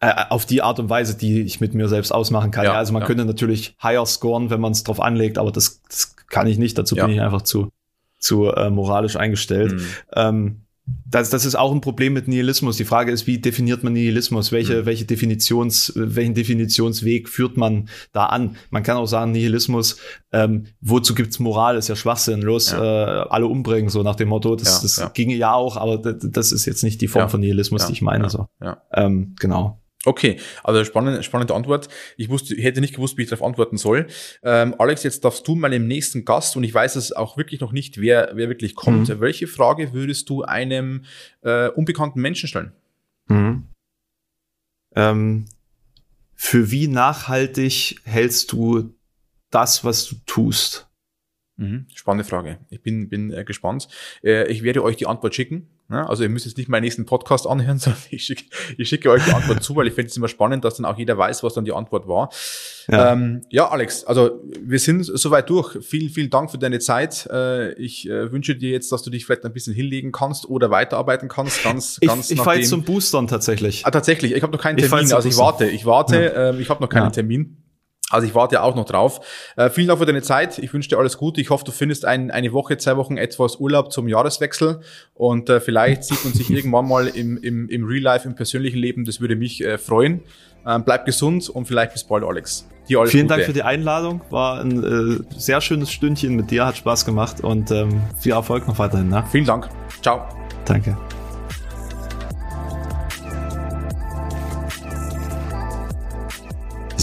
Speaker 3: Äh, auf die Art und Weise, die ich mit mir selbst ausmachen kann. Ja, ja also man ja. könnte natürlich higher scoren, wenn man es drauf anlegt, aber das, das kann ich nicht. Dazu ja. bin ich einfach zu zu äh, moralisch eingestellt. Hm. Ähm, das, das ist auch ein Problem mit Nihilismus. Die Frage ist, wie definiert man Nihilismus? Welche, mhm. welche Definitions, welchen Definitionsweg führt man da an? Man kann auch sagen, Nihilismus, ähm, wozu gibt's Moral? Ist ja Schwachsinn. Los, ja. äh, alle umbringen, so nach dem Motto. Das, ja, das ja. ginge ja auch, aber das, das, ist jetzt nicht die Form von Nihilismus, die ich meine. so. Ähm, genau.
Speaker 1: Okay, also spannende, spannende Antwort. Ich wusste, hätte nicht gewusst, wie ich darauf antworten soll. Ähm, Alex, jetzt darfst du meinem nächsten Gast, und ich weiß es auch wirklich noch nicht, wer, wer wirklich kommt. Mhm. Welche Frage würdest du einem äh, unbekannten Menschen stellen? Mhm.
Speaker 3: Ähm, für wie nachhaltig hältst du das, was du tust?
Speaker 1: Mhm. Spannende Frage. Ich bin, bin äh, gespannt. Äh, ich werde euch die Antwort schicken. Ja, also ihr müsst jetzt nicht meinen nächsten Podcast anhören, sondern ich schicke, ich schicke euch die Antwort zu, weil ich finde es immer spannend, dass dann auch jeder weiß, was dann die Antwort war. Ja, ähm, ja Alex, also wir sind soweit durch. Vielen, vielen Dank für deine Zeit. Äh, ich äh, wünsche dir jetzt, dass du dich vielleicht ein bisschen hinlegen kannst oder weiterarbeiten kannst. Ganz,
Speaker 3: ich,
Speaker 1: ganz
Speaker 3: ich fahre jetzt zum Boostern tatsächlich.
Speaker 1: Ah, tatsächlich. Ich habe noch keinen Termin. Ich also ich warte, ich warte. Ja. Ähm, ich habe noch keinen ja. Termin. Also ich warte ja auch noch drauf. Äh, vielen Dank für deine Zeit. Ich wünsche dir alles Gute. Ich hoffe, du findest ein, eine Woche, zwei Wochen etwas Urlaub zum Jahreswechsel und äh, vielleicht sieht man sich irgendwann mal im, im, im Real Life, im persönlichen Leben. Das würde mich äh, freuen. Ähm, bleib gesund und vielleicht bis bald, Alex.
Speaker 3: Dir alles Vielen Gute. Dank für die Einladung. War ein äh, sehr schönes Stündchen mit dir, hat Spaß gemacht und ähm, viel Erfolg noch weiterhin. Ne?
Speaker 1: Vielen Dank. Ciao.
Speaker 3: Danke.